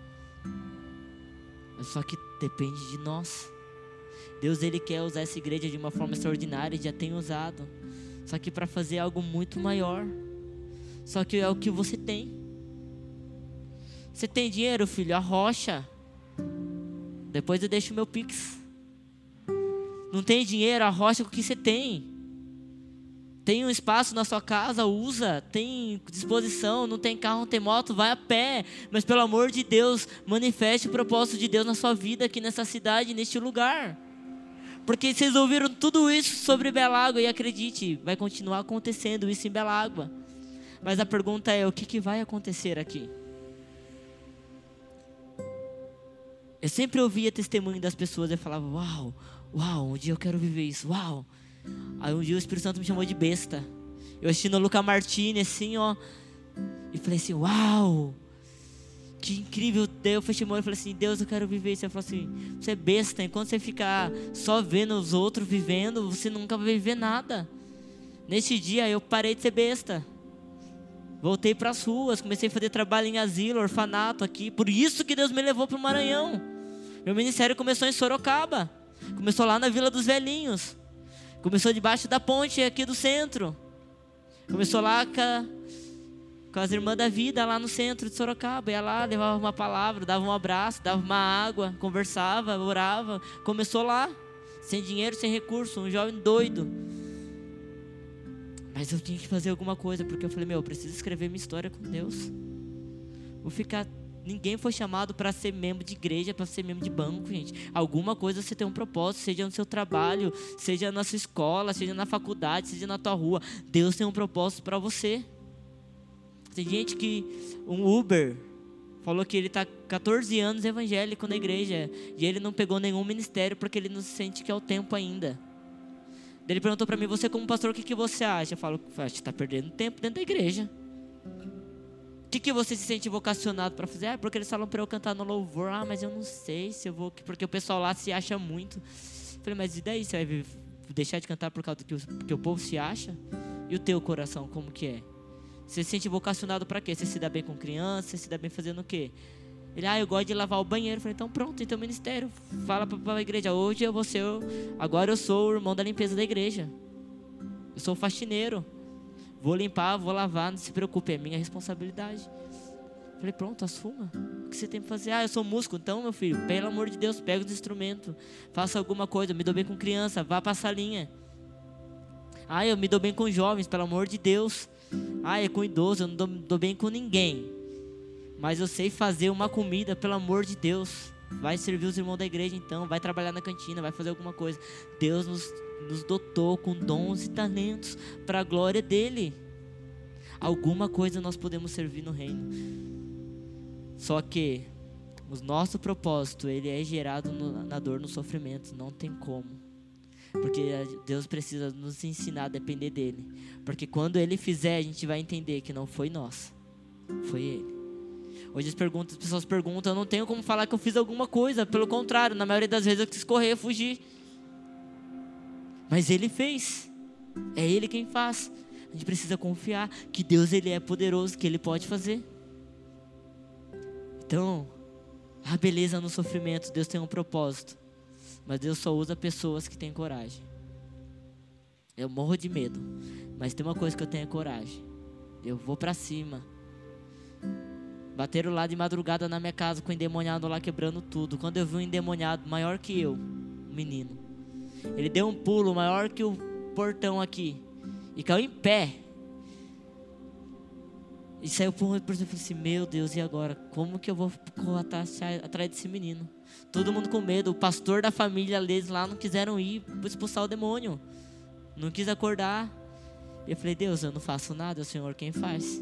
Só que depende de nós. Deus, ele quer usar essa igreja de uma forma extraordinária e já tem usado. Só que para fazer algo muito maior. Só que é o que você tem. Você tem dinheiro, filho? A rocha. Depois eu deixo meu pix. Não tem dinheiro, a rocha com o que você tem. Tem um espaço na sua casa, usa. Tem disposição, não tem carro, não tem moto, vai a pé. Mas pelo amor de Deus, manifeste o propósito de Deus na sua vida aqui nessa cidade, neste lugar. Porque vocês ouviram tudo isso sobre Belágua e acredite, vai continuar acontecendo isso em Belágua. Mas a pergunta é: o que, que vai acontecer aqui? Eu sempre ouvia testemunho das pessoas e falava: Uau, uau, um dia eu quero viver isso, uau. Aí um dia o Espírito Santo me chamou de besta. Eu assistindo Luca Martini assim, ó. E falei assim, uau! Que incrível. Daí eu fechei o olho e falei assim, Deus, eu quero viver isso. Ele falou assim, você é besta. Enquanto você ficar só vendo os outros vivendo, você nunca vai viver nada. Nesse dia eu parei de ser besta. Voltei para as ruas, comecei a fazer trabalho em asilo, orfanato aqui. Por isso que Deus me levou para o Maranhão. Meu ministério começou em Sorocaba. Começou lá na Vila dos Velhinhos. Começou debaixo da ponte aqui do centro. Começou lá com, a, com as irmãs da vida lá no centro de Sorocaba. Ia lá, levava uma palavra, dava um abraço, dava uma água, conversava, orava. Começou lá, sem dinheiro, sem recurso, um jovem doido. Mas eu tinha que fazer alguma coisa, porque eu falei, meu, eu preciso escrever minha história com Deus. Vou ficar Ninguém foi chamado para ser membro de igreja, para ser membro de banco, gente. Alguma coisa você tem um propósito, seja no seu trabalho, seja na sua escola, seja na faculdade, seja na tua rua. Deus tem um propósito para você. Tem gente que um Uber falou que ele está 14 anos evangélico na igreja e ele não pegou nenhum ministério porque ele não sente que é o tempo ainda. Ele perguntou para mim: "Você como pastor, o que que você acha?" Eu falo: "Acho que está perdendo tempo dentro da igreja." O que, que você se sente vocacionado para fazer? Ah, porque eles falam para eu cantar no louvor. Ah, mas eu não sei se eu vou. Porque o pessoal lá se acha muito. Eu falei, mas e daí? Você vai deixar de cantar por causa do que o, porque o povo se acha? E o teu coração, como que é? Você se sente vocacionado para quê? Você se dá bem com criança? Você se dá bem fazendo o quê? Ele, ah, eu gosto de lavar o banheiro. Eu falei, então pronto, então ministério. Fala para a igreja. Hoje eu vou ser. Agora eu sou o irmão da limpeza da igreja. Eu sou faxineiro. Vou limpar, vou lavar, não se preocupe, é minha responsabilidade. Falei, pronto, assuma. O que você tem que fazer? Ah, eu sou músico, então, meu filho, pelo amor de Deus, pega os instrumentos, faça alguma coisa. Me dou bem com criança, vá para a salinha. Ah, eu me dou bem com jovens, pelo amor de Deus. Ah, é com idoso, eu não dou, dou bem com ninguém. Mas eu sei fazer uma comida, pelo amor de Deus. Vai servir os irmãos da igreja então, vai trabalhar na cantina, vai fazer alguma coisa. Deus nos nos dotou com dons e talentos para a glória dele. Alguma coisa nós podemos servir no reino. Só que o nosso propósito, ele é gerado no, na dor, no sofrimento, não tem como. Porque Deus precisa nos ensinar a depender dele. Porque quando ele fizer, a gente vai entender que não foi nós, foi ele. Hoje as, perguntas, as pessoas perguntam, eu não tenho como falar que eu fiz alguma coisa. Pelo contrário, na maioria das vezes eu quis correr, fugir. Mas ele fez. É ele quem faz. A gente precisa confiar que Deus ele é poderoso, que ele pode fazer. Então, a beleza no sofrimento, Deus tem um propósito. Mas Deus só usa pessoas que têm coragem. Eu morro de medo, mas tem uma coisa que eu tenho é coragem. Eu vou para cima. Bateram lá de madrugada na minha casa com o endemoniado lá quebrando tudo. Quando eu vi um endemoniado maior que eu, um menino, ele deu um pulo maior que o portão aqui e caiu em pé. E saiu por um, exemplo, assim, meu Deus, e agora? Como que eu vou atrás desse menino? Todo mundo com medo. O pastor da família deles lá não quiseram ir expulsar o demônio. Não quis acordar. E eu falei, Deus, eu não faço nada, é o Senhor quem faz.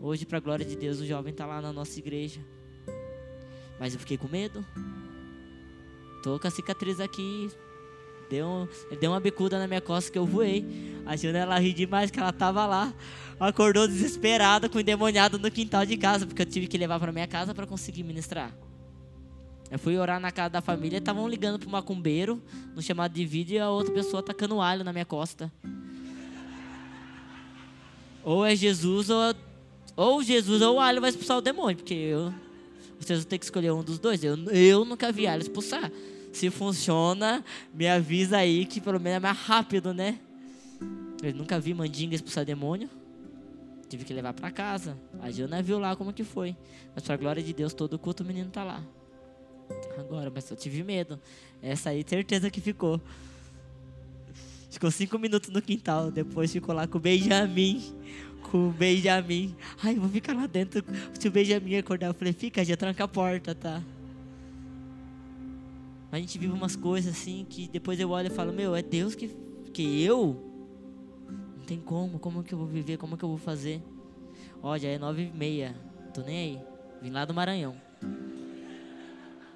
Hoje, para a glória de Deus, o jovem está lá na nossa igreja. Mas eu fiquei com medo. Tô com a cicatriz aqui. Deu, deu uma bicuda na minha costa que eu voei. A janela ri demais que ela tava lá. Acordou desesperada com o endemoniado no quintal de casa, porque eu tive que levar para minha casa para conseguir ministrar. Eu fui orar na casa da família, estavam ligando para o macumbeiro no chamado de vídeo e a outra pessoa tacando alho na minha costa. Ou é Jesus ou ou Jesus ou o alho vai expulsar o demônio, porque eu, vocês vão ter que escolher um dos dois. Eu, eu nunca vi alho expulsar. Se funciona, me avisa aí que pelo menos é mais rápido, né? Eu nunca vi mandinga expulsar demônio. Tive que levar para casa. A Jana viu lá como que foi. Mas para glória de Deus, todo culto o menino tá lá. Agora, mas eu tive medo. Essa aí, certeza que ficou. Ficou cinco minutos no quintal. Depois ficou lá com o Benjamin com o Benjamin. Ai, vou ficar lá dentro. Se o Benjamin acordar, eu falei, fica, já tranca a porta, tá? A gente vive umas coisas assim que depois eu olho e falo, meu, é Deus que, que eu? Não tem como, como que eu vou viver, como que eu vou fazer? Ó, já é nove e meia, tô nem aí. Vim lá do Maranhão.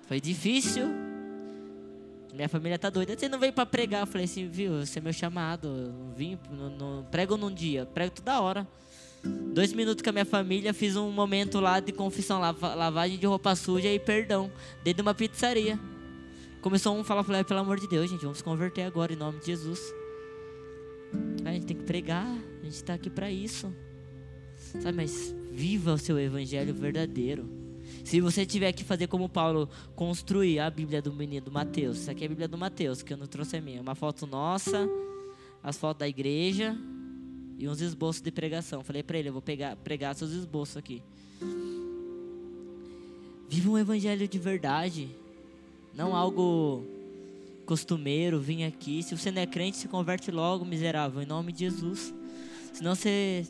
Foi difícil. Minha família tá doida. Você não veio para pregar? Eu falei assim, viu, esse é meu chamado. Eu vim, no, no, prego num dia, prego toda hora. Dois minutos com a minha família, fiz um momento lá de confissão, lavagem de roupa suja e perdão, dentro de uma pizzaria. Começou um a falar, falei, pelo amor de Deus, gente, vamos se converter agora em nome de Jesus. A gente tem que pregar, a gente está aqui para isso. Sabe, mas viva o seu evangelho verdadeiro. Se você tiver que fazer como Paulo, construir a Bíblia do menino do Mateus, isso aqui é a Bíblia do Mateus, que eu não trouxe a minha, uma foto nossa, as fotos da igreja, e uns esboços de pregação. Falei para ele, eu vou pegar, pregar seus esboços aqui. Viva um evangelho de verdade, não algo costumeiro, vim aqui. Se você não é crente, se converte logo, miserável, em nome de Jesus. Senão você.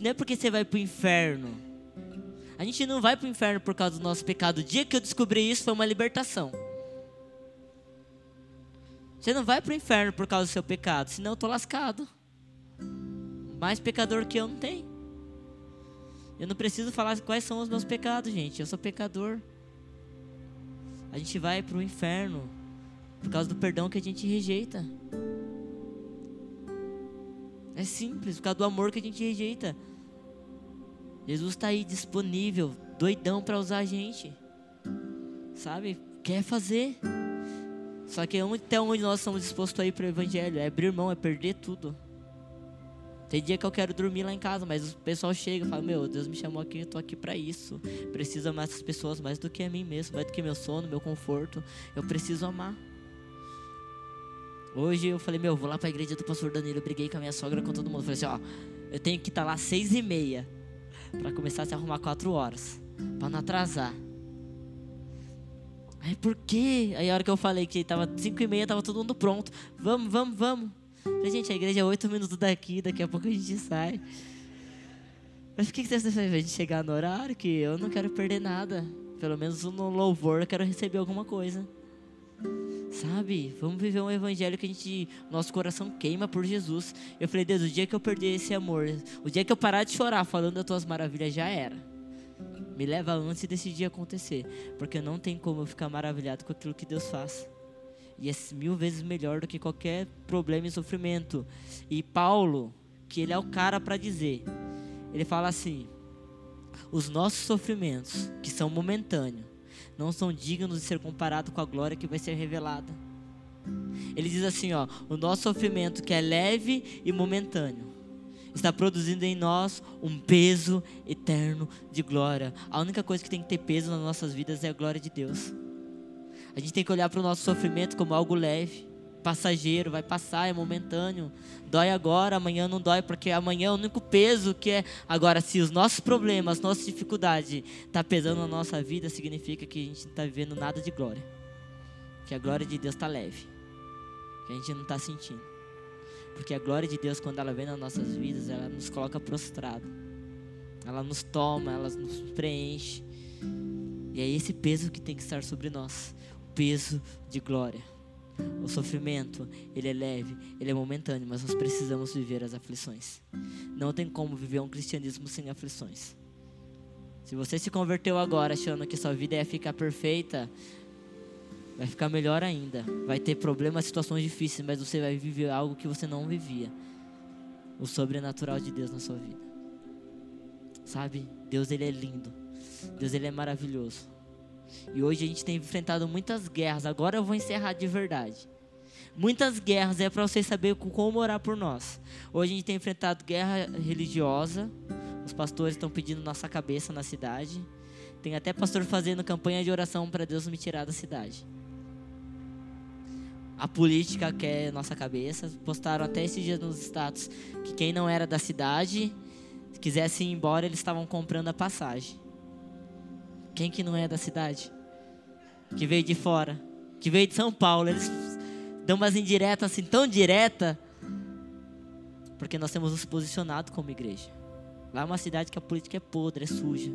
Não é porque você vai para o inferno. A gente não vai para o inferno por causa do nosso pecado. O dia que eu descobri isso foi uma libertação. Você não vai para o inferno por causa do seu pecado, senão eu estou lascado. Mais pecador que eu não tem. Eu não preciso falar quais são os meus pecados, gente. Eu sou pecador. A gente vai para o inferno por causa do perdão que a gente rejeita. É simples, por causa do amor que a gente rejeita. Jesus está aí disponível, doidão para usar a gente. Sabe? Quer fazer. Só que até onde nós estamos dispostos a ir para o Evangelho? É abrir mão, é perder tudo. Tem dia que eu quero dormir lá em casa, mas o pessoal chega e fala: Meu, Deus me chamou aqui, eu estou aqui para isso. Preciso amar essas pessoas mais do que a mim mesmo, mais do que meu sono, meu conforto. Eu preciso amar. Hoje eu falei: Meu, vou lá para a igreja do pastor Danilo. Eu briguei com a minha sogra, com todo mundo. falei assim: Ó, eu tenho que estar tá lá às seis e meia para começar a se arrumar quatro horas, para não atrasar. Aí por quê? Aí a hora que eu falei que estava cinco e meia, estava todo mundo pronto. Vamos, vamos, vamos. Falei, gente, a igreja é oito minutos daqui, daqui a pouco a gente sai. Mas por que, você faz a gente chegar no horário? Que eu não quero perder nada. Pelo menos no louvor eu quero receber alguma coisa. Sabe? Vamos viver um evangelho que a gente, nosso coração queima por Jesus. Eu falei, Deus, o dia que eu perder esse amor, o dia que eu parar de chorar falando das tuas maravilhas já era. Me leva antes desse dia acontecer, porque não tem como eu ficar maravilhado com aquilo que Deus faz. E é mil vezes melhor do que qualquer problema e sofrimento. E Paulo, que ele é o cara para dizer, ele fala assim: os nossos sofrimentos, que são momentâneos, não são dignos de ser comparados com a glória que vai ser revelada. Ele diz assim, ó, o nosso sofrimento que é leve e momentâneo. está produzindo em nós um peso eterno de glória. A única coisa que tem que ter peso nas nossas vidas é a glória de Deus. A gente tem que olhar para o nosso sofrimento como algo leve, passageiro, vai passar, é momentâneo. Dói agora, amanhã não dói, porque amanhã é o único peso que é. Agora, se os nossos problemas, nossas dificuldades está pesando na nossa vida, significa que a gente não está vivendo nada de glória. Que a glória de Deus está leve. Que a gente não está sentindo. Porque a glória de Deus, quando ela vem nas nossas vidas, ela nos coloca prostrado. Ela nos toma, ela nos preenche. E é esse peso que tem que estar sobre nós peso de glória. O sofrimento, ele é leve, ele é momentâneo, mas nós precisamos viver as aflições. Não tem como viver um cristianismo sem aflições. Se você se converteu agora achando que sua vida ia ficar perfeita, vai ficar melhor ainda. Vai ter problemas, situações difíceis, mas você vai viver algo que você não vivia. O sobrenatural de Deus na sua vida. Sabe? Deus ele é lindo. Deus ele é maravilhoso. E hoje a gente tem enfrentado muitas guerras. Agora eu vou encerrar de verdade. Muitas guerras é para vocês saberem como orar por nós. Hoje a gente tem enfrentado guerra religiosa. Os pastores estão pedindo nossa cabeça na cidade. Tem até pastor fazendo campanha de oração para Deus me tirar da cidade. A política quer nossa cabeça. Postaram até esses dias nos status que quem não era da cidade, se quisesse ir embora, eles estavam comprando a passagem. Quem que não é da cidade? Que veio de fora, que veio de São Paulo, eles dão umas indiretas assim, tão direta, porque nós temos nos posicionado como igreja. Lá é uma cidade que a política é podre, é suja.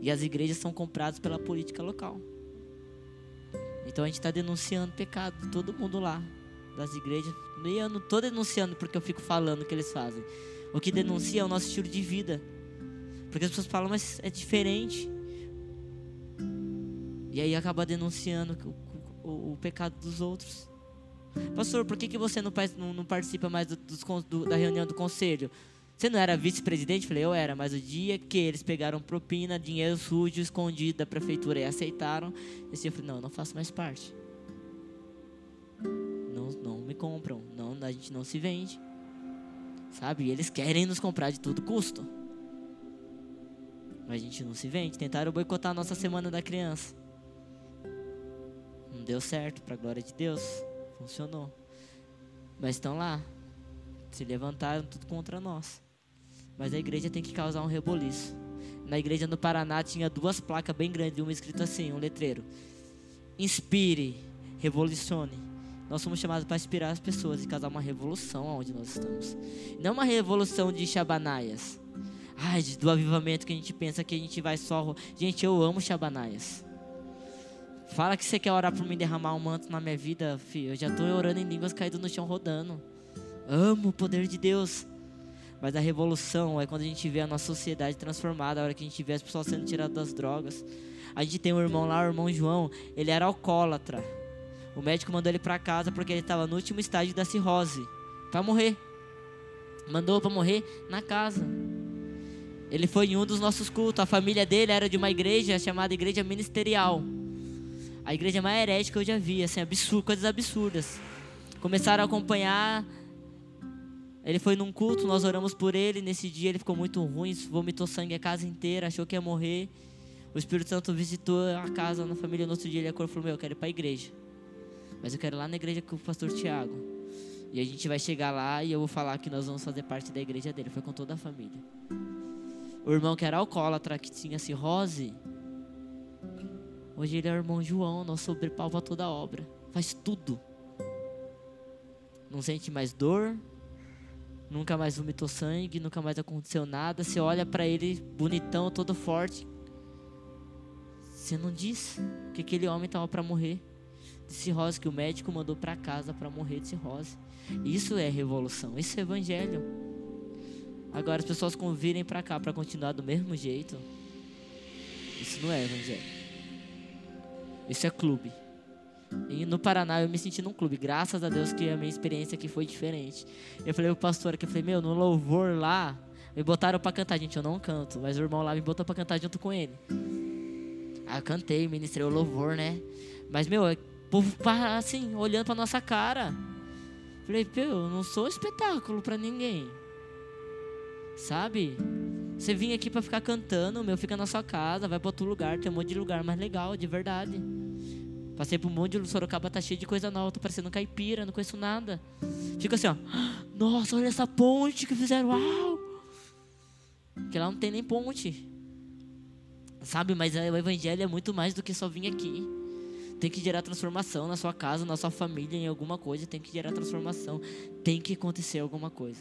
E as igrejas são compradas pela política local. Então a gente está denunciando pecado de todo mundo lá, das igrejas. E eu não estou denunciando porque eu fico falando o que eles fazem. O que denuncia é o nosso estilo de vida. Porque as pessoas falam, mas é diferente. E aí acaba denunciando o, o, o pecado dos outros. Pastor, por que, que você não, não, não participa mais do, do, da reunião do conselho? Você não era vice-presidente? Falei, eu era, mas o dia que eles pegaram propina, dinheiro sujo, escondido da prefeitura e aceitaram, eu falei, não, eu não faço mais parte. Não, não me compram, não, a gente não se vende. Sabe? Eles querem nos comprar de todo custo. Mas a gente não se vende. Tentaram boicotar a nossa semana da criança deu certo, para a glória de Deus. Funcionou. Mas estão lá. Se levantaram tudo contra nós. Mas a igreja tem que causar um reboliço. Na igreja no Paraná tinha duas placas bem grandes, uma escrito assim, um letreiro. Inspire, revolucione. Nós somos chamados para inspirar as pessoas e causar uma revolução onde nós estamos. Não uma revolução de chabanaias. Ai, do avivamento que a gente pensa que a gente vai só. Gente, eu amo chabanaias. Fala que você quer orar por mim derramar um manto na minha vida, filho. Eu já estou orando em línguas caído no chão rodando. Amo o poder de Deus. Mas a revolução é quando a gente vê a nossa sociedade transformada, a hora que a gente vê as pessoas sendo tiradas das drogas. A gente tem um irmão lá, o irmão João, ele era alcoólatra. O médico mandou ele para casa porque ele estava no último estágio da cirrose, para morrer. Mandou para morrer na casa. Ele foi em um dos nossos cultos. A família dele era de uma igreja chamada Igreja Ministerial a igreja mais herética que eu já vi, assim, absurdo, coisas absurdas. Começaram a acompanhar. Ele foi num culto, nós oramos por ele. Nesse dia ele ficou muito ruim, vomitou sangue a casa inteira, achou que ia morrer. O Espírito Santo visitou a casa na família. No outro dia ele acordou e falou: Meu, eu quero ir para a igreja. Mas eu quero ir lá na igreja com o pastor Tiago. E a gente vai chegar lá e eu vou falar que nós vamos fazer parte da igreja dele. Foi com toda a família. O irmão que era alcoólatra, que tinha cirrose, Hoje ele é o irmão João, nosso sobrepalva toda a obra. Faz tudo. Não sente mais dor. Nunca mais vomitou sangue, nunca mais aconteceu nada. Você olha para ele bonitão, todo forte. Você não diz que aquele homem estava para morrer de cirrose, que o médico mandou para casa para morrer de cirrose. Isso é revolução, isso é evangelho. Agora as pessoas convirem para cá para continuar do mesmo jeito. Isso não é evangelho. Isso é clube. E no Paraná eu me senti num clube. Graças a Deus que a minha experiência aqui foi diferente. Eu falei pro pastor aqui, eu falei, meu, no louvor lá, me botaram pra cantar. Gente, eu não canto, mas o irmão lá me botou pra cantar junto com ele. Aí eu cantei, ministrei o louvor, né? Mas, meu, é povo assim, olhando pra nossa cara. Falei, pô, eu não sou espetáculo pra ninguém. Sabe? Você vinha aqui para ficar cantando, meu, fica na sua casa, vai para outro lugar, tem um monte de lugar mais legal, de verdade. Passei por um monte de Sorocaba, tá cheio de coisa nova, tô parecendo caipira, não conheço nada. Fica assim, ó. *gasps* Nossa, olha essa ponte que fizeram, uau! Que lá não tem nem ponte. Sabe, mas o evangelho é muito mais do que só vir aqui. Tem que gerar transformação na sua casa, na sua família, em alguma coisa. Tem que gerar transformação. Tem que acontecer alguma coisa.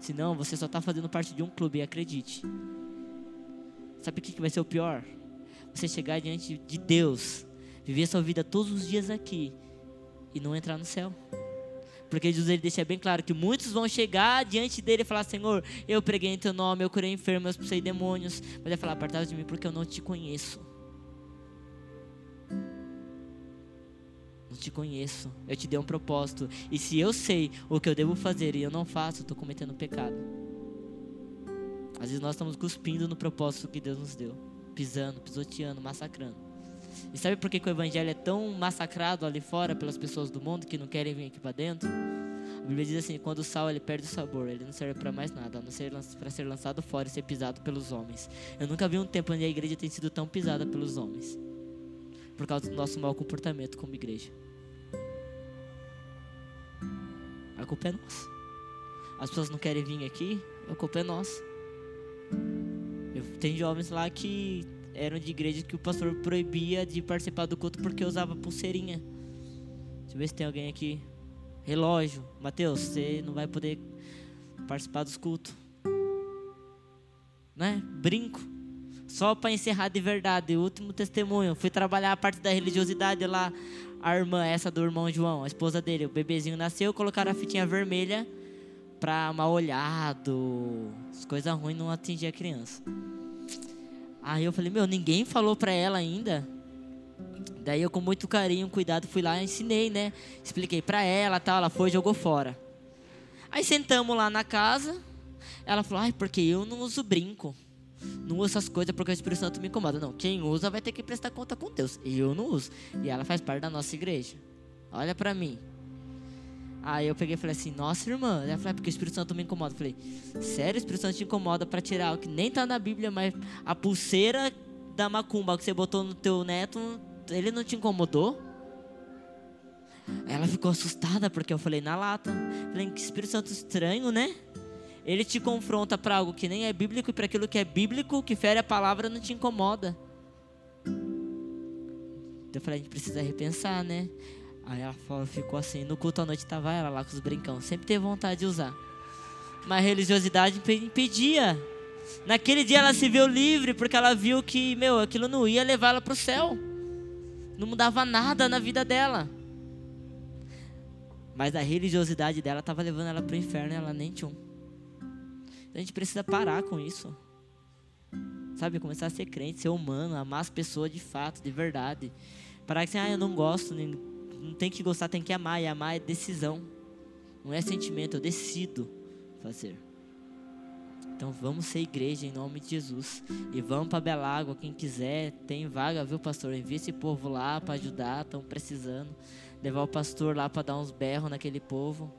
Senão, você só está fazendo parte de um clube, acredite. Sabe o que vai ser o pior? Você chegar diante de Deus, viver sua vida todos os dias aqui e não entrar no céu. Porque Jesus ele deixa bem claro que muitos vão chegar diante dele e falar: Senhor, eu preguei em teu nome, eu curei enfermos, eu expulsei demônios. Mas ele falar: Apartado de mim porque eu não te conheço. Não te conheço. Eu te dei um propósito. E se eu sei o que eu devo fazer e eu não faço, eu estou cometendo pecado. Às vezes nós estamos cuspindo no propósito que Deus nos deu. Pisando, pisoteando, massacrando. E sabe por que, que o evangelho é tão massacrado ali fora pelas pessoas do mundo que não querem vir aqui para dentro? A Bíblia diz assim: quando o sal ele perde o sabor, ele não serve para mais nada, a não ser para ser lançado fora e ser pisado pelos homens. Eu nunca vi um tempo onde a igreja tem sido tão pisada pelos homens por causa do nosso mau comportamento como igreja. A culpa é nossa. As pessoas não querem vir aqui, a culpa é nossa. Eu, tem jovens lá que eram de igreja que o pastor proibia de participar do culto porque usava pulseirinha. Deixa eu ver se tem alguém aqui. Relógio. Mateus, você não vai poder participar dos cultos. Né? Brinco. Só para encerrar de verdade, o último testemunho. Fui trabalhar a parte da religiosidade lá a irmã, essa do irmão João, a esposa dele, o bebezinho nasceu, colocaram a fitinha vermelha para mal olhado, as coisas ruins não atingir a criança. Aí eu falei, meu, ninguém falou para ela ainda. Daí eu com muito carinho, cuidado, fui lá e ensinei, né? Expliquei para ela, tal, ela foi, jogou fora. Aí sentamos lá na casa, ela falou, ai, porque eu não uso brinco não uso essas coisas porque o Espírito Santo me incomoda. Não, quem usa vai ter que prestar conta com Deus. Eu não uso. E ela faz parte da nossa igreja. Olha para mim. Aí eu peguei e falei assim, nossa irmã. Ela falou, é porque o Espírito Santo me incomoda. Eu falei, sério, o Espírito Santo te incomoda para tirar algo que nem tá na Bíblia, mas a pulseira da macumba que você botou no teu neto, ele não te incomodou? Ela ficou assustada porque eu falei na lata. Falei, que Espírito Santo estranho, né? Ele te confronta para algo que nem é bíblico e para aquilo que é bíblico, que fere a palavra, não te incomoda. Então eu falei, a gente precisa repensar, né? Aí ela ficou assim, no culto à noite tava ela lá com os brincão, sempre teve vontade de usar. Mas a religiosidade impedia. Naquele dia ela se viu livre porque ela viu que, meu, aquilo não ia levar ela o céu. Não mudava nada na vida dela. Mas a religiosidade dela estava levando ela para o inferno e ela nem tinha um. A gente precisa parar com isso. Sabe, começar a ser crente, ser humano, amar as pessoas de fato, de verdade. Parar que assim, ah, eu não gosto, não tem que gostar, tem que amar. E amar é decisão. Não é sentimento, eu decido fazer. Então vamos ser igreja em nome de Jesus. E vamos para Belágua, quem quiser, tem vaga, viu, pastor? Envia esse povo lá para ajudar, estão precisando. Levar o pastor lá para dar uns berros naquele povo.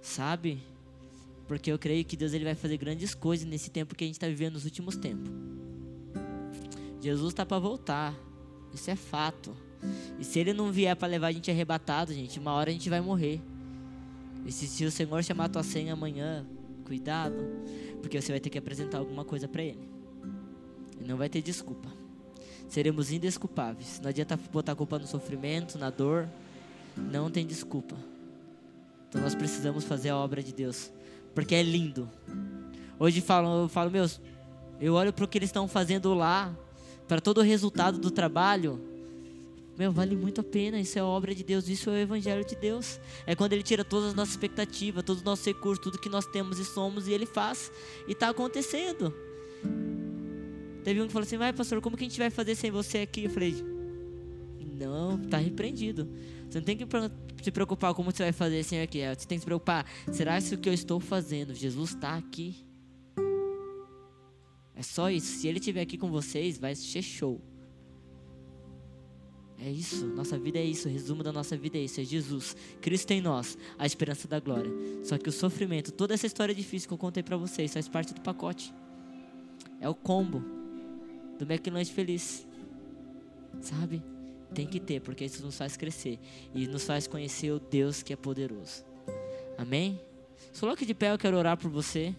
Sabe? Porque eu creio que Deus ele vai fazer grandes coisas nesse tempo que a gente está vivendo nos últimos tempos. Jesus está para voltar. Isso é fato. E se ele não vier para levar a gente arrebatado, gente, uma hora a gente vai morrer. E se, se o Senhor chamar a tua senha amanhã, cuidado, porque você vai ter que apresentar alguma coisa para ele. E não vai ter desculpa. Seremos indesculpáveis. Não adianta botar culpa no sofrimento, na dor. Não tem desculpa. Então nós precisamos fazer a obra de Deus porque é lindo. Hoje falo, eu falo, meus, eu olho para o que eles estão fazendo lá, para todo o resultado do trabalho. Meu, vale muito a pena. Isso é obra de Deus, isso é o Evangelho de Deus. É quando Ele tira todas as nossas expectativas, todos os nossos recursos, tudo que nós temos e somos, e Ele faz. E está acontecendo. Teve um que falou assim: Vai, pastor, como que a gente vai fazer sem você aqui? Eu falei: Não, está repreendido. Você não tem que se preocupar como você vai fazer assim aqui. Você tem que se preocupar. Será que o que eu estou fazendo, Jesus está aqui? É só isso. Se ele estiver aqui com vocês, vai ser show. É isso, nossa vida é isso, o resumo da nossa vida é isso, é Jesus, Cristo em nós, a esperança da glória. Só que o sofrimento, toda essa história difícil que eu contei para vocês, faz parte do pacote. É o combo do McLanche feliz. Sabe? Tem que ter, porque isso nos faz crescer e nos faz conhecer o Deus que é poderoso. Amém? Coloque de pé, eu quero orar por você.